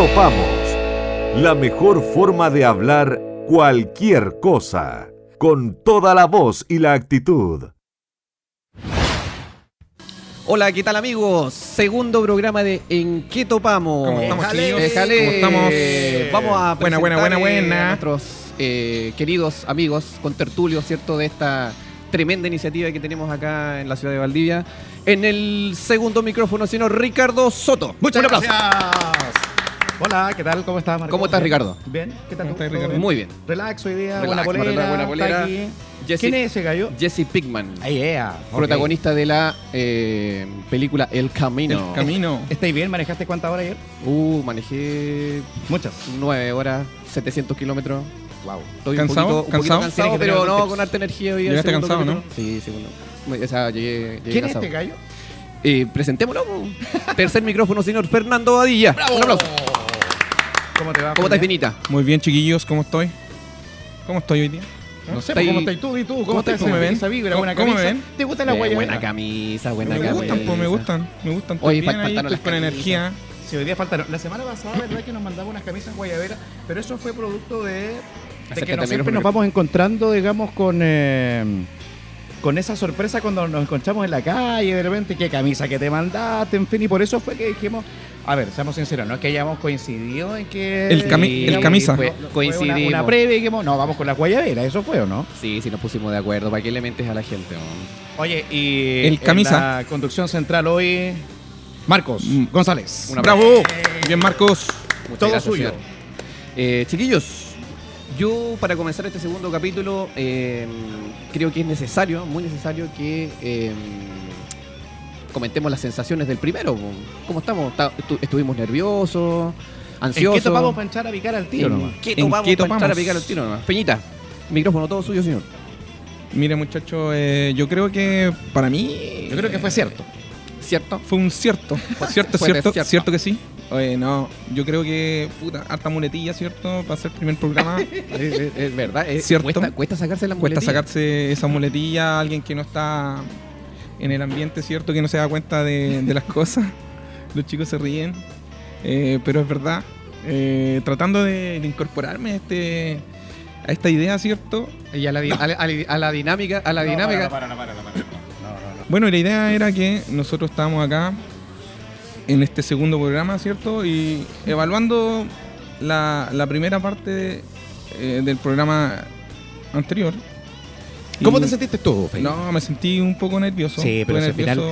¿En qué topamos? La mejor forma de hablar cualquier cosa, con toda la voz y la actitud. Hola, ¿qué tal amigos? Segundo programa de En qué topamos. ¿Cómo estamos. ¿Cómo estamos? Vamos a Buena, buena, presentar, buena, eh, buena. a nuestros eh, queridos amigos con tertulio, ¿cierto? De esta tremenda iniciativa que tenemos acá en la ciudad de Valdivia. En el segundo micrófono, señor Ricardo Soto. Muchas Un aplauso. gracias. Hola, ¿qué tal? ¿Cómo estás, Marco? ¿Cómo estás, Ricardo? Bien, ¿qué tal? ¿Cómo tú? estás, ¿Todo Ricardo? Muy bien. Relax hoy día, Relax, buena polera. buena está polera. aquí. Jesse- ¿Quién es ese gallo? Jesse Pigman, Ahí, yeah. ok. protagonista de la eh, película El Camino. El camino. ¿Estáis bien? ¿Manejaste cuántas horas ayer? Uh, manejé Muchas. 9 horas, 700 kilómetros. Wow. Estoy ¿Cansado? un poquito, un poquito ¿Cansado? cansado, pero no, con harta energía hoy. Llegaste cansado, capítulo. Sí, segundo. O sea, llegué, llegué ¿Quién es este gallo? Eh, presentémoslo. Tercer micrófono, señor Fernando Badilla. Un aplauso. ¿Cómo te va? ¿Cómo estás? Finita? Muy bien, chiquillos, ¿cómo estoy? ¿Cómo estoy hoy día? No sé, Estáis- ¿cómo estás tú? ¿Y tú? ¿Cómo, ¿Cómo estás? ¿Cómo me ven? Esa vibra, ¿Cómo- buena cómo me camisa. ven? ¿Te gusta la Eh, guayabera? buena camisa, buena me camisa. gustan, pues me gustan. Me gustan. Oye, Estoy bien ahí, estoy con energía. Sí, hoy día faltaron. La semana pasada, verdad que nos mandamos unas camisas guayabera, pero eso fue producto de, de que al no siempre nos vamos encontrando, digamos, con eh, con esa sorpresa cuando nos encontramos en la calle, de repente, qué camisa que te mandaste, en fin, y por eso fue que dijimos, a ver, seamos sinceros, no es que hayamos coincidido en que... El cami- el camisa. fue- Fue- fue una- coincidimos. Una, previa y dijimos, no, vamos con la guayabera, eso fue o no. Sí, sí, nos pusimos de acuerdo. ¿Para qué le mentes a la gente? man? Oye, y El en camisa. la conducción central hoy, Marcos Mm. González. ¡Bravo! Bien, Marcos. Muchas Todo gracias, suyo. Eh, chiquillos, yo para comenzar este segundo capítulo eh, creo que es necesario, muy necesario que eh, comentemos las sensaciones del primero. ¿Cómo estamos? Ta- estu- ¿Estuvimos nerviosos? ¿En ¿Ansiosos? qué topamos para echar a picar al tiro ¿En nomás? qué ¿En topamos qué para entrar a topamos? picar al tiro nomás? Peñita, micrófono todo suyo, señor. Mire, muchachos, eh, yo creo que para mí. Yo creo que fue cierto. ¿Cierto? Fue un cierto. Cierto, Fue cierto, cierto. cierto que sí. Oye, no, yo creo que, puta, harta muletilla, ¿cierto? Para hacer el primer programa. es, es- es verdad. es- ¿Cierto? Cuesta, cuesta sacarse la Cuesta muletilla. sacarse esa muletilla a alguien que no está en el ambiente, ¿cierto? Que no se da cuenta de, de las cosas. Los chicos se ríen. Eh, pero es verdad. Eh, tratando de, de incorporarme a, este, a esta idea, ¿cierto? Y a la, di- a la- a la- a la dinámica, a la dinámica. Bueno, y la idea era que nosotros estábamos acá en este segundo programa, ¿cierto? Y evaluando la, la primera parte eh, del programa anterior. ¿Cómo Y- te sentiste tú, Felipe? No, me sentí un poco nervioso. Sí, pero nervioso.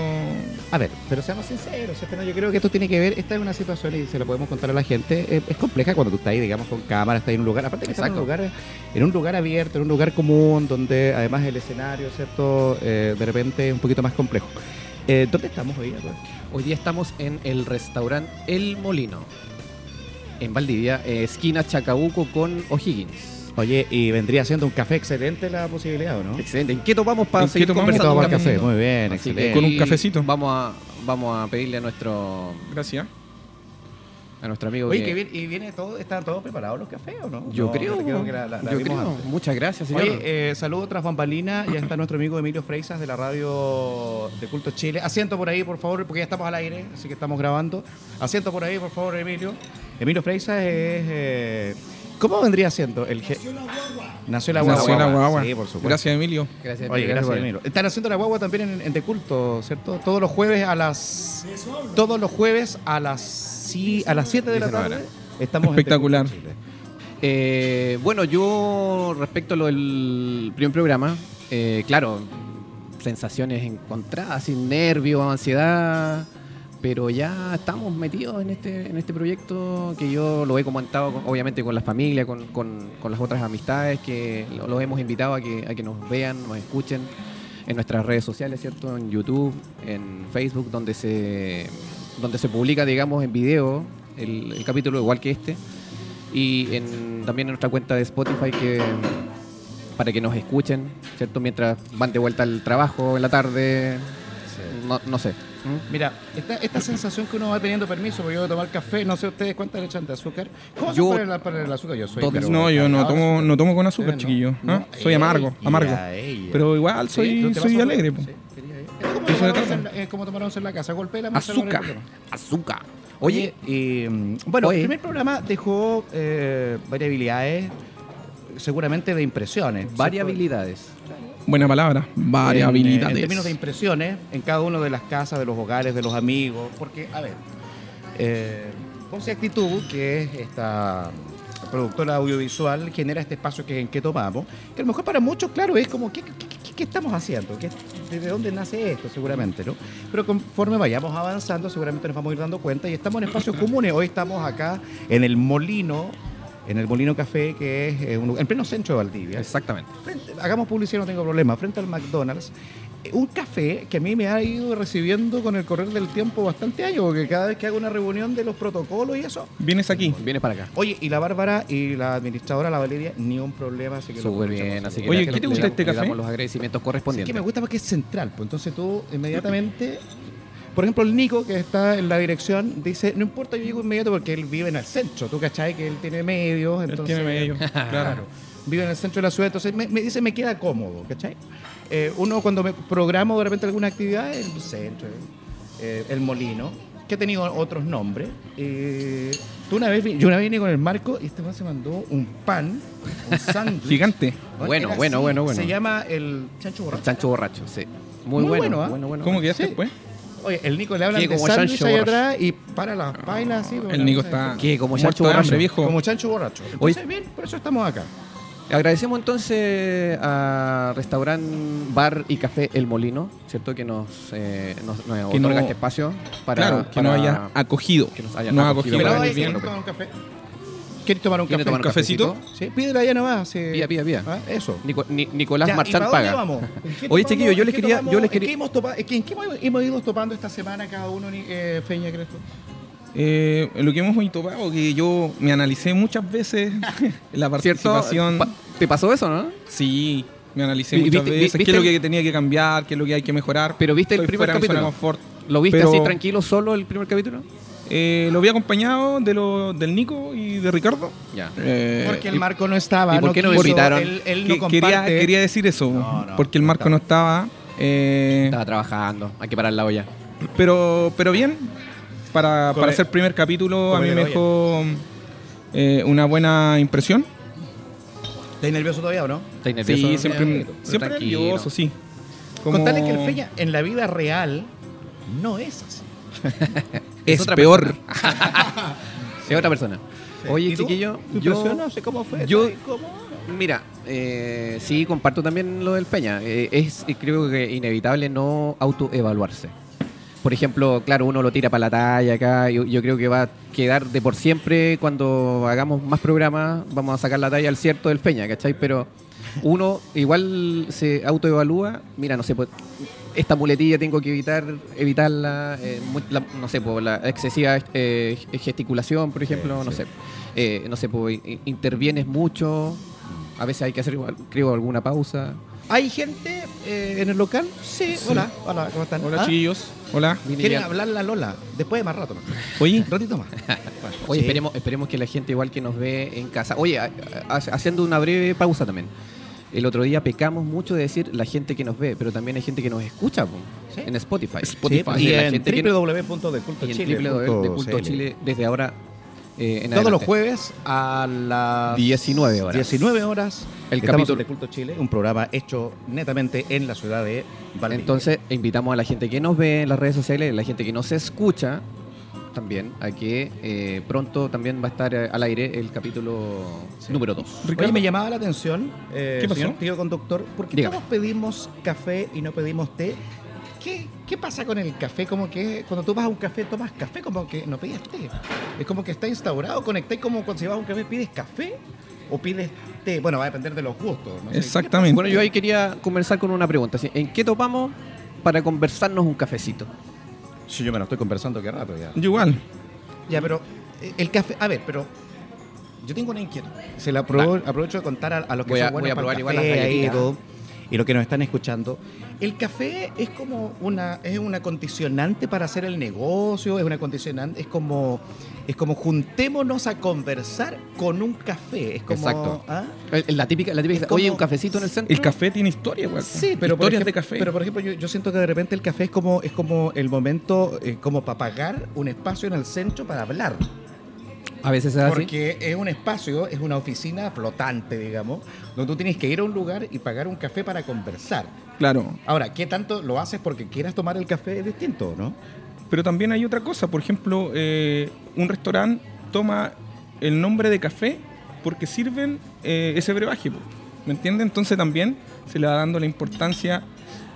A ver, pero seamos sinceros, yo creo que esto tiene que ver, esta es una situación y se lo podemos contar a la gente, eh, es compleja cuando tú estás ahí, digamos, con cámara, estás en un lugar, aparte que estás en un lugar, en un lugar abierto, en un lugar común, donde además el escenario, ¿cierto? Eh, de repente es un poquito más complejo. Eh, ¿Dónde estamos hoy? Hoy día estamos en el restaurante El Molino, en Valdivia, eh, esquina Chacabuco con O'Higgins. Oye, y vendría siendo un café excelente la posibilidad, ¿o no? Excelente. ¿En qué tomamos para ¿En qué seguir tomamos? conversando? Un para el rato? café, muy bien, Así excelente. Con un cafecito. Vamos a, vamos a pedirle a nuestro, Gracias. A nuestro amigo Oye, que- que viene, ¿y viene todo, están todos preparados los cafés o no? Yo No, creo, creo que la- la- la yo vimos creo. antes. Muchas gracias, señor. Oye, eh, saludo tras bambalina. Ya está nuestro amigo Emilio Freisas de la radio de Culto Chile. Asiento por ahí, por favor, porque ya estamos al aire, así que estamos grabando. Asiento por ahí, por favor, Emilio. Emilio Freisas es. eh, ¿Cómo vendría siendo? El ge- Nació la guagua. Nació la guagua. Sí, por supuesto. Gracias, Emilio. gracias, Oye, gracias, Emilio. Están haciendo la guagua también en, en De Culto, ¿cierto? Todos los jueves a las. Todos los jueves a las, sí, a las 7 de la 19 tarde. Estamos Espectacular. Eh, bueno, yo respecto a lo del primer programa, eh, claro, sensaciones encontradas, sin nervios, ansiedad, pero ya estamos metidos en este, en este proyecto que yo lo he comentado con- obviamente con la familia, con, con- con las otras amistades que lo- los hemos invitado a que, a que nos vean, nos escuchen en nuestras redes sociales, ¿cierto? En YouTube, en Facebook, donde se, donde se publica, digamos, en video el, el capítulo igual que este y en, también en nuestra cuenta de Spotify que para que nos escuchen, ¿cierto? Mientras van de vuelta al trabajo en la tarde, no, no sé. ¿Mm? Mira, esta, esta sensación que uno va teniendo permiso, porque yo voy a tomar café, no sé ustedes cuántas le echan de azúcar. ¿Cómo Yo- se para el, para el azúcar? Yo soy. Pero- No, yo no de tomo, no tomo con azúcar, no. chiquillo. No, ¿ah? Soy amargo, amargo. Pero igual soy, ¿no te soy alegre. po. Sí, quería ir. Es como Eso once en la- como en casa. Golpea la mesa. Azúcar, azúcar. Oye, y, mm, bueno, Oye. el primer programa dejó eh, variabilidades, seguramente de impresiones. variabilidades. Buena palabra. En, Variabilidades. en términos de impresiones, en cada uno de las casas, de los hogares, de los amigos. Porque, a ver, eh, Ponce Actitud, que es esta productora audiovisual, genera este espacio que en que tomamos, que a lo mejor para muchos, claro, es como, ¿qué, qué- qué- qué estamos haciendo? ¿Qué- ¿De dónde nace esto? Seguramente, ¿no? Pero conforme vayamos avanzando, seguramente nos vamos a ir dando cuenta y estamos en espacios comunes. Hoy estamos acá en el Molino, en el Molino Café, que es eh, en pleno centro de Valdivia Exactamente. frente- hagamos publicidad, no tengo problema, frente al McDonald's, un café que a mí me ha ido recibiendo con el correr del tiempo bastante años, porque cada vez que hago una reunión de los protocolos y eso. Vienes aquí. Vienes para acá. Oye, y la Bárbara y la administradora, la Valeria, ni un problema, así que lo Súper bien, así que Oye, ¿qué te gusta este le café? damos los agradecimientos correspondientes. que me gusta porque es central, pues entonces tú inmediatamente. Por ejemplo, el Nico, que está en la dirección, dice, no importa, yo llego inmediato porque él vive en el centro. ¿Tú cachai? Que él tiene medios, Él entonces... tiene medio. Claro. Vive en el centro de la ciudad, entonces me, me dice me queda cómodo, ¿cachai? Eh, uno cuando me programo de repente alguna actividad, el centro, eh, el molino, que ha tenido otros nombres. eh, tú una vez, yo una vez vine con el Marco y este man se mandó un pan, un sándwich. Gigante. Bueno, bueno, así, bueno, bueno. Se llama el chancho borracho. Chancho borracho, sí. Muy, Muy bueno. bueno, ¿ah? bueno, bueno. ¿Cómo quedaste Sí. después? Oye, el Nico le habla ¿Qué, de sándwich ahí atrás y para las pailas así. El Nico está ¿Qué? Como chancho de borracho. hambre, viejo. Como chancho borracho. Entonces, bien, por eso estamos acá. Agradecemos entonces a Restaurant Bar y Café El Molino, ¿cierto? Que nos, eh, nos, nos Que otorga no- este espacio para. claro, que para- nos haya acogido. que nos haya ha acogido acogido para Pero muy venir ¿quieres bien. tomar un café? ¿Quieres tomar un ¿Quiere café? tomar un cafecito? cafecito? Sí, pídela allá nomás. sí. Pida, pida, pida. Ah, eso. Nico- Ni- Nicolás Ya, ¿y Marchán paga. vamos? ¿En qué Oye, topamos? chiquillos, yo ¿En les quería- yo les ¿En quería- qué hemos topa- ¿En qué hemos- hemos ido topando esta semana cada uno, eh, Feña, crees tú? Eh, lo que hemos topado, que yo me analicé muchas veces la participación. Pa- ¿Te pasó eso, no? Sí, me analicé muchas viste- veces. ¿Qué es lo que tenía que cambiar? ¿Qué es lo que hay que mejorar? Pero viste el primer capítulo. ¿Lo viste Pero- así tranquilo solo el primer capítulo? Eh, lo vi acompañado de lo, del Nico y de Ricardo. Ya. Eh, Porque el Marco no estaba. ¿y por qué no quiso, invitaron? Él, él que- no quería, quería decir eso, No, no, porque el no Marco estaba. no estaba. eh, Estaba trabajando. Hay que parar la olla. pero, pero bien, para, para ser primer capítulo a mí me dejó eh, una buena impresión. ¿Estás nervioso todavía o no? ¿Estáis nervioso? Sí, siempre, Pero siempre tranquilo. nervioso, sí. Como- Contarle que el Feña en la vida real no es así. es otra peor. Es otra persona. Oye, chiquillo, ¿Tu yo... No sé cómo fue. yo- ¿Estás? Mira, eh, sí, comparto también lo del Peña. Eh, es creo que inevitable no autoevaluarse. Por ejemplo, claro, uno lo tira para la talla acá. Yo, yo creo que va a quedar de por siempre cuando hagamos más programas. Vamos a sacar la talla al cierto del Peña, ¿cachai? Pero uno igual se autoevalúa. Mira, no sé, pues, esta muletilla tengo que evitar evitarla. eh, la- no sé, por la excesiva eh, gesticulación, por ejemplo, Sí, no sí. sé. Eh, no sé, pues, intervienes mucho. A veces hay que hacer, creo, alguna pausa. ¿Hay gente eh, en el local? Sí, hola, hola, ¿cómo están? Hola, ¿Ah? chiquillos. Hola. ¿Quieren hablar la Lola? Después de más rato, más. Oye, Un ratito más. Oye, Sí. esperemos, esperemos que la gente igual que nos ve en casa. Oye, haciendo una breve pausa también. El otro día pecamos mucho de decir la gente que nos ve, pero también hay gente que nos escucha Sí. en Spotify. Spotify. Sí, y y en www de Culto Chile desde ahora eh, en Todos los jueves a las 19 horas. 19 horas. El capítulo- De Culto Chile, un programa hecho netamente en la ciudad de Valdivia. Entonces, invitamos a la gente que nos ve en las redes sociales, a la gente que nos escucha también, a que eh, pronto también va a estar eh, al aire el capítulo número 2. Oye, me llamaba la atención, eh, ¿Qué pasó? señor tío conductor, porque Dígame. todos pedimos café y no pedimos té. ¿Qué, ¿Qué pasa con el café? Como que cuando tú vas a un café, tomas café, como que no pides té. Es como que está instaurado, conectáis como cuando si vas a un café, ¿pides café o pides té? Bueno, va a depender de los gustos. no sé. exactamente. Bueno, yo ahí quería conversar con una pregunta. ¿En qué topamos para conversarnos un cafecito? Sí, yo me lo estoy conversando qué rato ya. Yo igual. Ya, pero eh, el café, a ver, pero yo tengo una inquietud. Se la apro- aprovecho de contar a, a los que Voy a- son buenos voy a para probar el igual café las ahí y los que nos están escuchando, el café es como una es una condicionante para hacer el negocio, es una condicionante, es como es como juntémonos a conversar con un café, es como Exacto. ¿ah? La típica, la típica Es como- oye, un cafecito en el centro. El café tiene historia, igual. Sí, pero por, Historias ejemplo, de café. pero por ejemplo yo, yo siento que de repente el café es como es como el momento eh, como para pagar un espacio en el centro para hablar. A veces es así. Porque es un espacio, es una oficina flotante, digamos, donde tú tienes que ir a un lugar y pagar un café para conversar. Claro. Ahora, ¿qué tanto lo haces porque quieras tomar el café? Es distinto, ¿no? Pero también hay otra cosa. Por ejemplo, eh, un restaurante toma el nombre de café porque sirven eh, ese brebaje. ¿Me entiendes? Entonces también se le va dando la importancia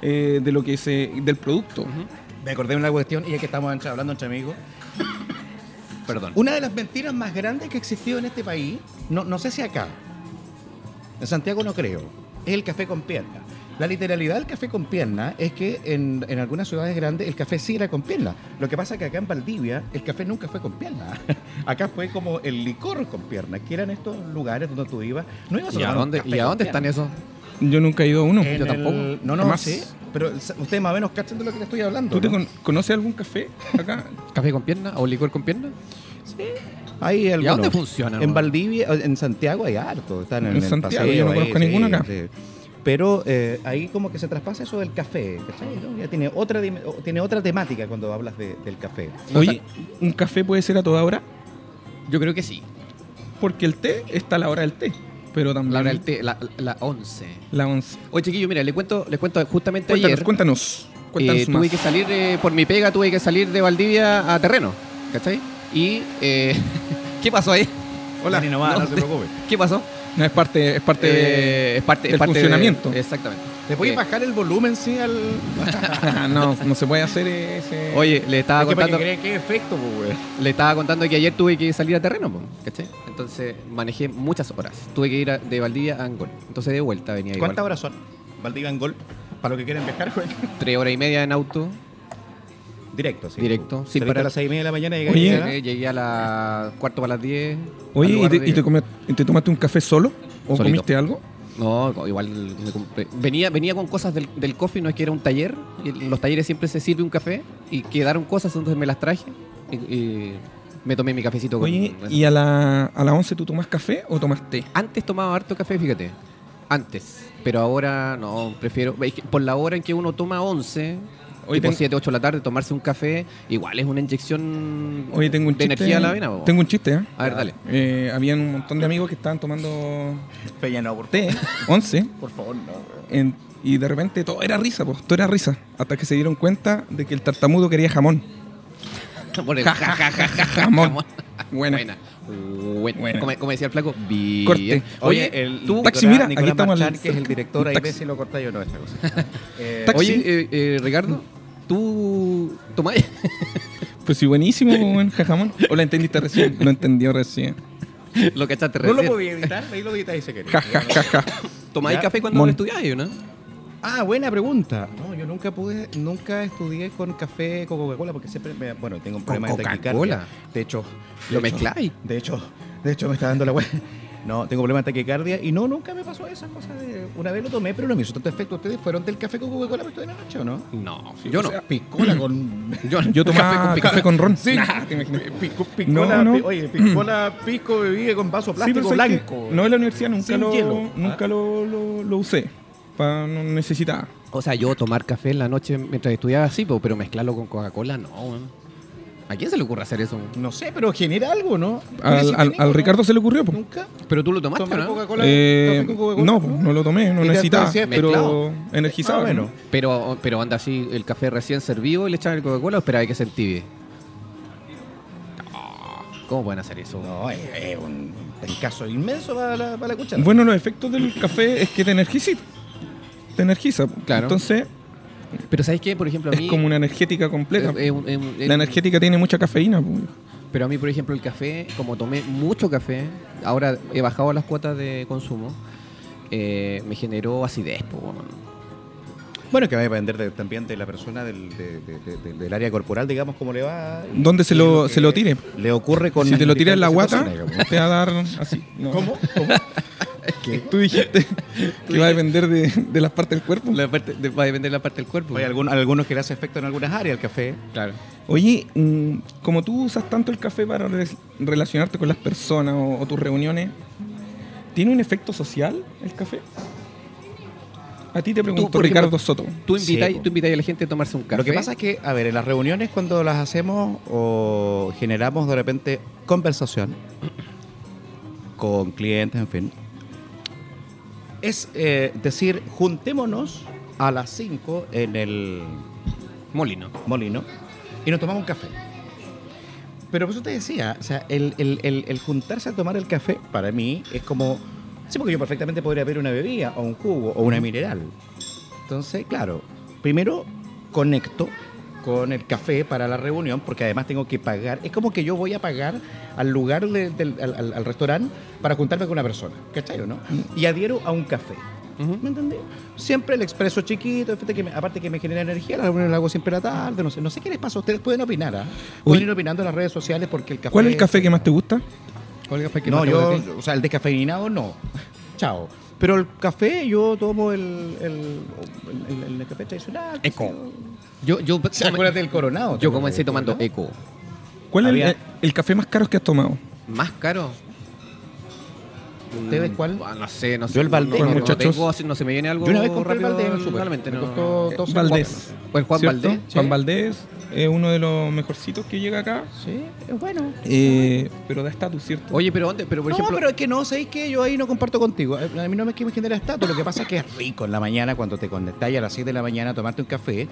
eh, de lo que se, del producto. Me acordé de una cuestión, y ya que estamos hablando entre amigos. Perdón. Una de las mentiras más grandes que ha existido en este país, no, no sé si acá, en Santiago no creo, es el café con pierna. La literalidad del café con pierna es que en, en algunas ciudades grandes el café sí era con pierna. Lo que pasa es que acá en Valdivia el café nunca fue con pierna. Acá fue como el licor con pierna, que eran estos lugares donde tú ibas. No ibas a ¿Y a dónde, ¿y a dónde están esos? Yo nunca he ido a uno. En Yo tampoco. el- no, no, sí. Pero ustedes más o menos cachan de lo que le estoy hablando. ¿Tú te ¿no? con- conoces algún café acá? ¿Café con pierna o licor con pierna? Hay ¿Y a dónde funciona? En no? Valdivia, en Santiago hay harto. Están en, En el Santiago, paseo yo no ahí, conozco ninguno acá. sí. Pero eh, ahí como que se traspasa eso del café, ¿cachai? ¿no? Ya tiene otra, tiene otra temática cuando hablas de- del café. Oye, ¿un café puede ser a toda hora? Yo creo que sí. Porque el té está a la hora del té. Pero también La hora del té, la, la 11. la once. Oye, chiquillo, mira, le cuento, le cuento justamente Cuéntanos, ayer. cuéntanos. Cuéntanos eh, tuve que salir, eh, por mi pega, tuve que salir de Valdivia a terreno. ¿Cachai? Y. eh, ¿Qué pasó ahí? Hola. Dani nomás, no, No, se preocupe. ¿Qué pasó? No, es parte, es parte Eh, es parte, es del parte de- funcionamiento. exactamente. ¿Le puedes Eh, bajar el volumen, sí, al...? no, no se puede hacer ese... Oye, le estaba Es que para que contando. qué efecto, pues, güey. Le estaba contando que ayer tuve que salir a terreno, po, ¿cachai? Entonces manejé muchas horas. Tuve que ir a- de Valdivia a Angol. Entonces de vuelta venía igual. ¿Cuántas horas son? Valdivia en gol. Para los que quieren viajar, güey. Tres horas y media en auto. Directo, sí. Directo, Saliste parar. a las seis y media de la mañana y Oye. llegaste Llegué, llegué a las cuarto para las diez. Oye, al ¿y te, y te come- y te tomaste un café solo? ¿O Solito. comiste algo? No, igual me compré. Venía, venía con cosas del, del coffee, no es que era un taller. Y en los talleres siempre se sirve un café. Y quedaron cosas, entonces me las traje. Y, y me tomé mi cafecito con. Oye, ¿y a la, a las 11 tú tomas café o tomas té? Antes tomaba harto café, fíjate. Antes. Pero ahora no, prefiero. Por la hora en que uno toma 11, Hoy tipo ten- 7, 8 de la tarde, tomarse un café, igual es una inyección Oye, tengo un de chiste. energía a la vena. po. Tengo un chiste, ¿eh? A ver, dale. Eh, habían un montón de amigos que estaban tomando Feña, no, por, té, 11, por favor, no. en- y de repente todo era risa, pues, todo era risa. Hasta que se dieron cuenta de que el tartamudo quería jamón. Por el Ja, ja, ja, ja, ja, jamón. Buena. Buena. Buena. Como, como decía el flaco, bien. Corte. Oye, el tú. Taxi, mira, Nicolás aquí estamos Marchán, que es el director, ahí taxi. ve si lo corta yo no esta cosa. Eh. Oye, eh, eh, Ricardo, tú tomáis. Pues sí, buenísimo, buen jajamón. ¿O la entendiste recién? Lo entendió recién. lo cachaste no lo recién. podía evitar, ahí lo evitáis si queréis. Ja, ja, ja, ja. ¿Tomáis café cuando Mon. estudiáis, no? Ah, buena pregunta. No, yo nunca pude, nunca estudié con café con Coca-Cola porque siempre, me, bueno, tengo un ¿Con problema de taquicardia. Coca-Cola? De hecho, ¿Lo de mezcláis? De hecho, de hecho me está dando la wea. No, tengo problema de taquicardia y no, nunca me pasó esa cosa de... Una vez lo tomé, pero no me hizo tanto efecto. ¿Ustedes fueron del café con Coca-Cola para la noche o no? No, Sí, yo o no. sea, Piscola con... yo, Yo tomaba café con, ron. Sí. Nah, te imaginas. Pisco, piscola, No, no. pi- oye, piscola, pisco bebida con vaso Sí, plástico pero ¿sabes blanco. No en la universidad nunca Sin lo, hielo. nunca Ah. lo, lo, lo usé. Pa, no necesitaba. O sea, yo tomar café en la noche mientras estudiaba sí, po, pero mezclarlo con Coca-Cola, no. weón. ¿A quién se le ocurre hacer eso? No sé, pero genera algo, ¿no? Al, al- al Clínico, Ricardo se le ocurrió. po. ¿Nunca? Pero tú lo tomaste, ¿Tomar ¿no? Coca-Cola? Eh, café con Coca-Cola? no, po, no lo tomé, no ¿Y te necesitaba. hacías Pero mezclado? energizaba. Ah, bueno. ¿no? Pero, pero anda así, el café recién servido y le echaban el Coca-Cola o esperaba que se entibie. Ah, ¿Cómo pueden hacer eso? No, es, es un caso inmenso para la, para la cuchara. Bueno, los efectos del café es que te energiza. Te energiza. Claro. Entonces, Pero ¿sabes qué? Por ejemplo, a mí... es como una energética completa. eh, eh, eh, la energética tiene mucha cafeína. Pero a mí, por ejemplo, el café, como tomé mucho café, ahora he bajado las cuotas de consumo, eh, me generó acidez. po. Bueno, que va a depender de- también de la persona del, de- de- de- de- del área corporal, digamos, cómo le va. ¿Dónde se lo- se lo tire? Le ocurre con. si te lo tiras en la guata, te va a dar así. No. ¿Cómo? ¿Cómo? Tú dijiste que va a depender de, de las partes del cuerpo. La parte, de- va a depender de la parte del cuerpo. Hay algún- algunos que le hace efecto en algunas áreas el café. Claro. Oye, mm, como tú usas tanto el café para re- relacionarte con las personas o, o tus reuniones, ¿tiene un efecto social el café? A ti te por ejemplo, Ricardo Soto. Tú invitas Sí, invitas a la gente a tomarse un café. Lo que pasa es que, a ver, en las reuniones cuando las hacemos o generamos de repente conversación con clientes, en fin, es eh, decir, juntémonos a las 5 en el Molino. molino y nos tomamos un café. Pero por eso te decía, o sea, el, el- el- el juntarse a tomar el café para mí es como... Sí, porque yo perfectamente podría pedir una bebida o un jugo o una mineral. Entonces, claro, primero conecto con el café para la reunión porque además tengo que pagar. Es como que yo voy a pagar al lugar de- del al, al- al restaurante para juntarme con una persona, ¿cachai o no? Y adhiero a un café. ¿Me entendés? Siempre el expreso chiquito, fíjate que me- aparte que me genera energía, la reunión la hago siempre a la tarde, no sé, no sé qué les pasa, ustedes pueden opinar, ¿ah? Pueden ir opinando en las redes sociales porque el café... ¿Cuál es el café que más te gusta? ¿Cuál es el café que No, más te yo, gusta a ti? o sea, el descafeinado no. Chao. Pero el café, yo tomo el, el, el, el- el café tradicional. Eco. yo. Yo, sea, acuérdate del coronado. ¿te yo comencé tomando? Eco. ¿Cuál es el, el café más caro que has tomado? ¿Más caro? ¿Ustedes cuál? Ah, no sé, no sé. Yo el Valdés. No, no, no Muchachos. tengo así, no se me viene algo Yo una vez compré el rápido Valdés en el en súper. la mente, Me no. costó 12 Valdés. Pues Juan ¿cierto? Valdés. Juan. Valdés es uno de los mejorcitos que llega acá. Sí, es bueno. eh, pero da estatus, ¿cierto? Oye, pero ¿dónde? Pero por no, ejemplo, pero es que no, ¿sabéis que Yo ahí no comparto contigo. Eh, A mí no me, que me genera estatus. Lo que pasa es que es rico en la mañana cuando te conectas a las 6 de la mañana a tomarte un café.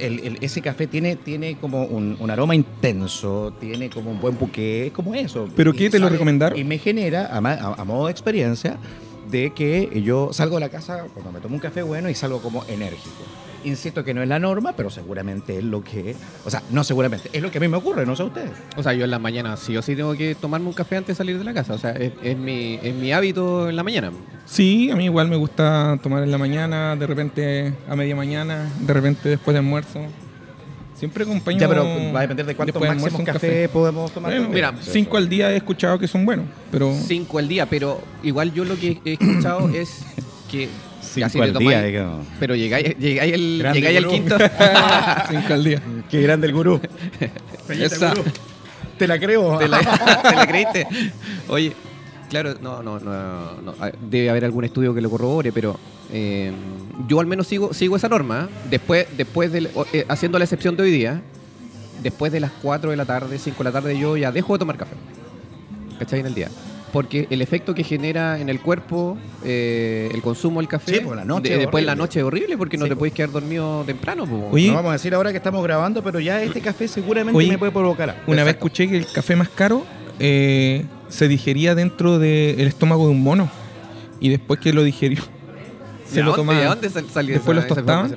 El, el- ese café tiene, tiene como un, un aroma intenso, tiene como un buen buque, es como eso. ¿Pero Y qué te lo recomendaron? Y me genera, a, a- a modo de experiencia, de que yo salgo de la casa cuando me tomo un café bueno y salgo como enérgico. Insisto que no es la norma, pero seguramente es lo que... O sea, no seguramente, es lo que a mí me ocurre, no sé a ustedes. o sea, yo en la mañana sí o sí tengo que tomarme un café antes de salir de la casa. O sea, es, es mi, es mi hábito en la mañana. Sí, a mí igual me gusta tomar en la mañana, de repente a media mañana, de repente después de almuerzo. Siempre acompaño. Ya, pero va a depender de cuántos máximos un café, podemos tomar. Bueno, mira, Cinco al día he escuchado que son buenos, pero Cinco al día, pero igual yo lo que he escuchado es que Cinco así al tomáis- día, digamos. Pero llegáis, llegáis, el, llegáis al quinto. cinco al día. Qué grande el gurú. Esa. Te la creo. ¿Te la, te la creíste? Oye, claro, no, no, no, no, Debe haber algún estudio que lo corrobore, pero eh, yo al menos sigo, sigo esa norma. Después, después del, o- eh, haciendo la excepción de hoy día, después de las 4 de la tarde, 5 de la tarde, yo ya dejo de tomar café. ¿Cachai? En el día. Porque el efecto que genera en el cuerpo eh, el consumo del café, Sí, por la noche de- es después en la horrible. noche es horrible porque no Sí, te puedes quedar dormido temprano. po. Oye, No vamos a decir ahora que estamos grabando, pero ya este café seguramente Oye, me puede provocar. algo. Una vez escuché que el café más caro eh, se digería dentro del estómago de un mono. Y después que lo digerió, ¿De se lo dónde- tomaba. ¿De dónde sal- salió Después esa- los tostaban.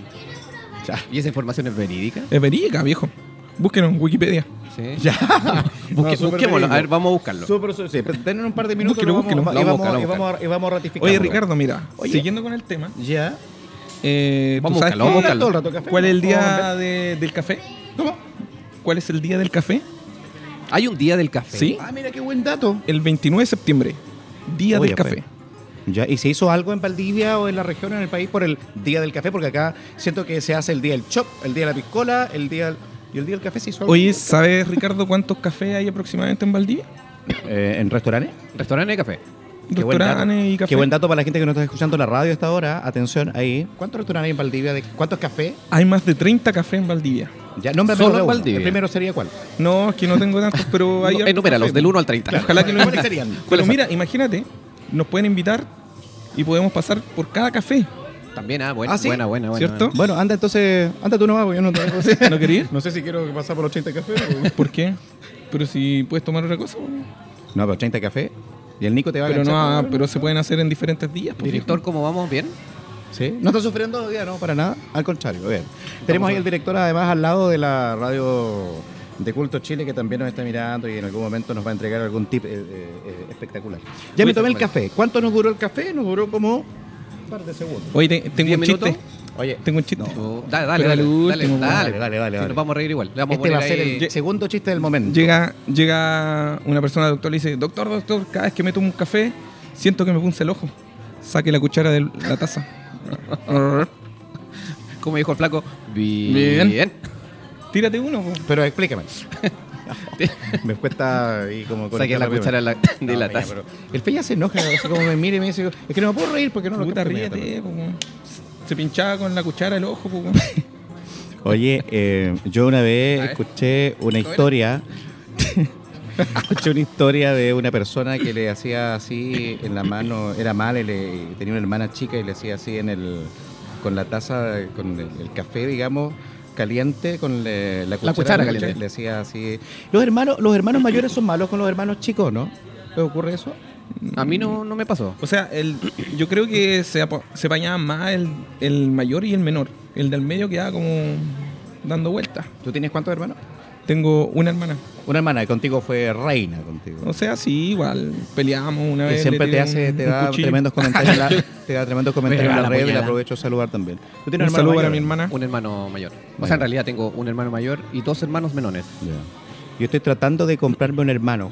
¿Y esa información es verídica? Es verídica, viejo. Búsquenlo en Wikipedia. Sí. Ya. Busque- No, busquémoslo, a ver, vamos a buscarlo. Súper, súper, sí, Tener un par de minutos Búsquelo, lo vamos, búsquelo. y, Vamos a vamos, vamos, a- y vamos a ratificar. Oye, Ricardo, mira, Oye. siguiendo con el tema, Ya. eh, ¿tú Vamos a sabes buscarlo, vamos a buscarlo. todo el rato café. ¿cuál es el día de- del café? ¿Cómo? ¿Cuál es el día del café? Hay un día del café. Sí. Ah, mira qué buen dato. El 29 de septiembre, día Oye, del café. Ya, ¿Y se hizo algo en Valdivia o en la región, en el país, por el Día del Café? Porque acá siento que se hace el Día del Chop, el Día de la Piscola, el Día del... ¿Y el Día del Café se hizo algo? Oye, ¿sabes, Ricardo, cuántos cafés hay aproximadamente en Valdivia? Eh, ¿En restaurantes? Restaurante de café. Qué buen, dato. Restaurantes y café. Qué buen dato para la gente que no está escuchando la radio a esta hora. Atención, ahí. ¿Cuántos restaurantes hay en Valdivia? ¿De ¿Cuántos cafés? Hay más de 30 cafés en Valdivia. Ya, nómbrame Solo en. Valdivia. ¿El primero sería cuál? No, es que no tengo tantos, pero hay. Enuméralos, del 1 al 30. Ojalá que lo ¿Cuáles serían? Pero mira, imagínate, nos pueden invitar y podemos pasar por cada café. También, ah, buena, ¿Ah, sí? buena, buena, buena. ¿Cierto? Bueno, anda entonces, anda tú nomás, porque yo no te ¿No querías? No sé si quiero pasar por los 80 cafés. pero- ¿Por qué? Pero si puedes tomar otra cosa. bueno. No, pero 30 cafés. Y el Nico te va a Pero, no, ah, pero se pueden hacer en diferentes días. pues, Director, ¿cómo vamos? ¿Bien? ¿Sí? ¿No está sufriendo todavía? No, para nada. Al contrario, bien. Tenemos ahí el director además al lado de la radio de Culto Chile que también nos está mirando y en algún momento nos va a entregar algún tip eh, eh, eh, espectacular. Ya me tomé el café. ¿Cuánto nos duró el café? Nos duró como un par de segundos. Oye, te- tengo ¿Diez un minutos? chiste. Oye, Tengo un chiste. Dale, dale, dale, al dale, último, dale, dale, dale, dale, Sí, dale. nos vamos a reír igual. Le vamos este a va a ser ahí- el segundo chiste del momento. Llega, llega una persona al doctor y le dice, doctor, doctor, cada vez que me tomo un café, siento que me punce el ojo. saque la cuchara de la taza. Como dijo el flaco, Bien. bien. Tírate uno. po. Pero explícame. me cuesta y como Saque la cuchara la- de No, la Peña, taza. pero El Peña se enoja, así como me mira y me dice, es que no me puedo reír porque no lo Puta, ríete. inmediatamente". po. Se pinchaba con la cuchara el ojo. po. Oye, eh, yo una vez escuché una historia. escuché una historia de una persona que le hacía así en la mano, era mal, y le, tenía una hermana chica y le hacía así en el con la taza, con el, el café, digamos, caliente, con le- la cuchara, cuchara le- caliente. Le hacía así. Los hermanos, los hermanos mayores son malos con los hermanos chicos, ¿no? ¿Le ocurre eso? A mí no, no me pasó. O sea, el, yo creo que se, se apañaba más el, el mayor y el menor. El del medio quedaba como dando vueltas. ¿Tú tienes cuántos hermanos? Tengo una hermana. Una hermana, contigo fue reina contigo. O sea, sí, igual peleamos una Que vez. siempre te hace, un- te un da cuchillo. tremendos comentarios, en la, te da tremendos comentarios en la la red y le aprovecho a saludar también. ¿Tú Un tienes saludo hermano para mayor? mi hermana. Un hermano mayor. O sea, en realidad tengo un hermano mayor y dos hermanos menores. Yo estoy tratando de comprarme un hermano.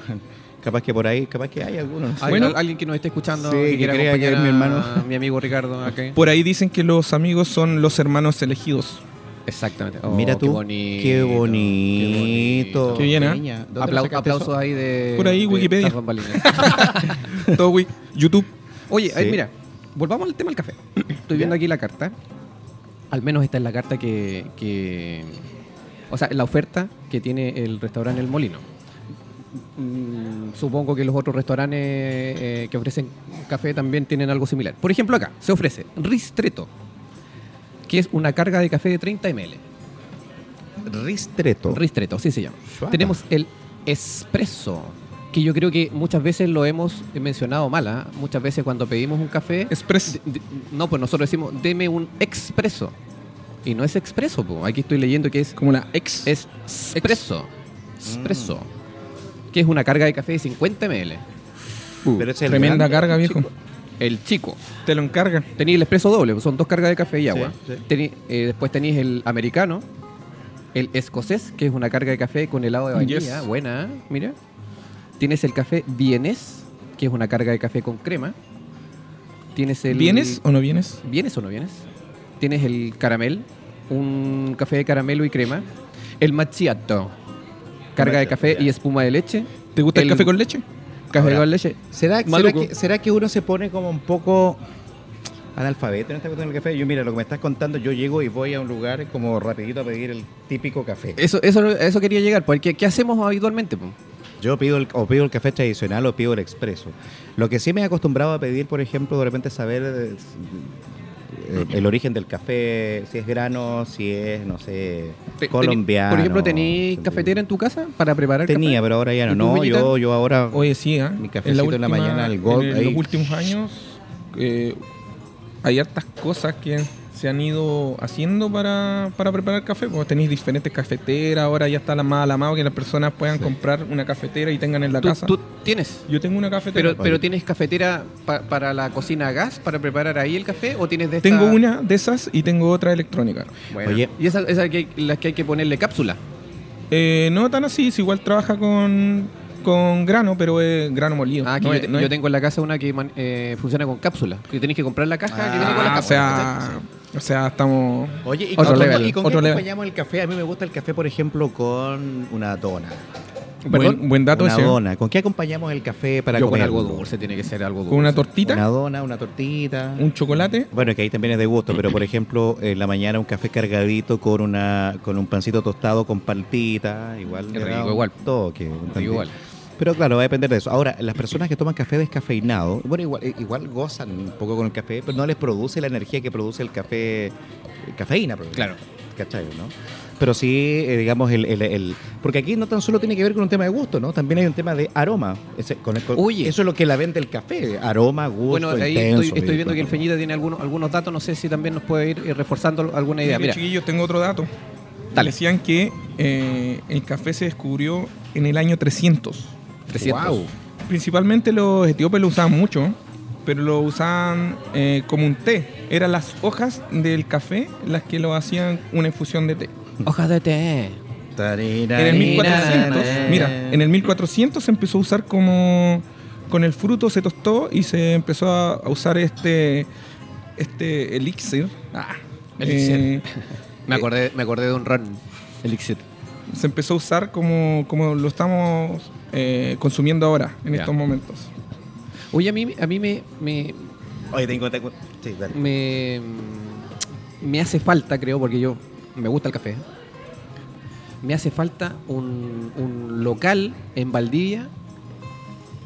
Capaz que por ahí, capaz que hay algunos. no sé. ¿Hay Bueno. al- alguien que nos esté escuchando Sí, que que quiera crea que acompañar es mi hermano. a mi amigo Ricardo acá? Por ahí dicen que los amigos son los hermanos elegidos. Exactamente. Oh, Mira tú, Qué bonito. qué bonito. Qué bien, ¿eh? Niña, ¿dónde Aplau- sacaste aplausos eso? ahí de. Por ahí, de Wikipedia. las bambalinas. Todo, güey. YouTube. Oye, ahí, Sí. mira, volvamos al tema del café. Estoy viendo aquí la carta. Al menos esta es la carta que, que- O sea, la oferta que tiene el restaurante El Molino. Mm, supongo que los otros restaurantes eh, que ofrecen café también tienen algo similar. Por ejemplo, acá se ofrece Ristreto, que es una carga de café de 30 ml. Ristreto. Ristreto, así se llama. Tenemos el espresso, que yo creo que muchas veces lo hemos mencionado mal. ¿ah? Muchas veces cuando pedimos un café, de- no, pues nosotros decimos, deme un expreso. Y no es expreso, po. aquí estoy leyendo que es, Como la ex. es espresso. Espresso. Que es una carga de café de 50 ml. Pero es Tremenda grande, carga, viejo. chico. El chico. Te lo encargan. Tenéis el expreso doble, son dos cargas de café y agua. sí. Tení- eh, después tenéis el americano, el escocés, que es una carga de café con helado de vainilla. Yes. Buena, ¿eh? mira. Tienes el café vienes, que es una carga de café con crema. Tienes el. ¿Vienes o no vienes? ¿Vienes o no vienes? Tienes el caramel, un café de caramelo y crema. El macchiato, carga de café y espuma de leche. ¿Te gusta el, El- café con leche? Café Ahora, con leche. ¿Será, será, que, ¿Será que uno se pone como un poco analfabeto en esta cuestión del café? Yo, mira, lo que me estás contando, yo llego y voy a un lugar como rapidito a pedir el típico café. Eso, eso, eso quería llegar, porque ¿qué hacemos habitualmente? po? Yo pido el, o pido el café tradicional o pido el expreso. Lo que sí me he acostumbrado a pedir, por ejemplo, de repente saber eh, el origen del café, si es grano, si es, no sé, Te- colombiano. Por ejemplo, ¿tenéis cafetera en tu casa para preparar Tenía, café? pero ahora ya no. ¿Y tu No, yo, yo ahora... Oye, sí, ¿ah? Mi cafecito en la mañana, el Gold En ahí. los últimos años eh, hay hartas cosas que se han ido haciendo para, para preparar café. Pues tenéis diferentes cafeteras, ahora ya está la más a la mano que las personas puedan comprar una cafetera y tengan en la ¿Tú, casa. tú tienes? Yo tengo una cafetera. Pero, pero ¿tienes cafetera pa- para la cocina a gas, para preparar ahí el café? ¿O tienes de esta- Tengo una de esas y tengo otra electrónica. Bueno. Oye. ¿Y esa, esa que, las que hay que ponerle cápsula? Eh, no tan así, si igual trabaja con, con grano, pero es grano molido. Ah, aquí No yo, es- te- no yo es- tengo en la casa una que man- eh, funciona con cápsula. Que tenéis que comprar la caja que viene con la o cápsula. sea, o sea, estamos... Oye, ¿y Otro con, level, ¿y con otro qué level. acompañamos el café? A mí me gusta el café, por ejemplo, con una dona. Buen, buen dato una ese. dona. ¿Con qué acompañamos el café para Yo con comer? algo dulce, tiene que ser algo dulce. Con una tortita, Una dona, una tortita. un chocolate. Bueno, que ahí también es de gusto, pero por ejemplo, en la mañana un café cargadito con una con un pancito tostado con paltita, igual. Qué rico, igual. Toque, Rico igual. Pero claro, va a depender de eso. Ahora, las personas que toman café descafeinado, bueno, igual, igual gozan un poco con el café, pero no les produce la energía que produce el café, eh, cafeína. por ejemplo. Claro. ¿Cachai, no? Pero sí, eh, digamos, el, el- el- Porque aquí no tan solo tiene que ver con un tema de gusto, ¿no? También hay un tema de aroma. Ese- con el- con- Oye. Eso es lo que la vende el café. Aroma, gusto, Bueno, ahí intenso, estoy, estoy viendo que el Feñita tiene algunos, algunos datos. No sé si también nos puede ir eh, reforzando alguna idea. Mire, Mira, chiquillos, tengo otro dato. Dale. Decían que eh, el café se descubrió en el año 300. 300. Guau. Principalmente los etíopes lo usaban mucho, pero lo usaban eh, como un té. Eran las hojas del café las que lo hacían una infusión de té. Hojas de té. En el 1400, mira, en el 1400 se empezó a usar como, con el fruto se tostó y se empezó a, a usar este, este elixir. Ah, Elixir. eh, Me acordé, me acordé de un ron. Elixir. se empezó a usar como, como lo estamos eh, consumiendo ahora, en Ya. estos momentos. Oye, a mí, a mí me, me, Oye, tengo, tengo. Sí, dale. me, me hace falta, creo, porque yo me gusta el café. Me hace falta un, un local en Valdivia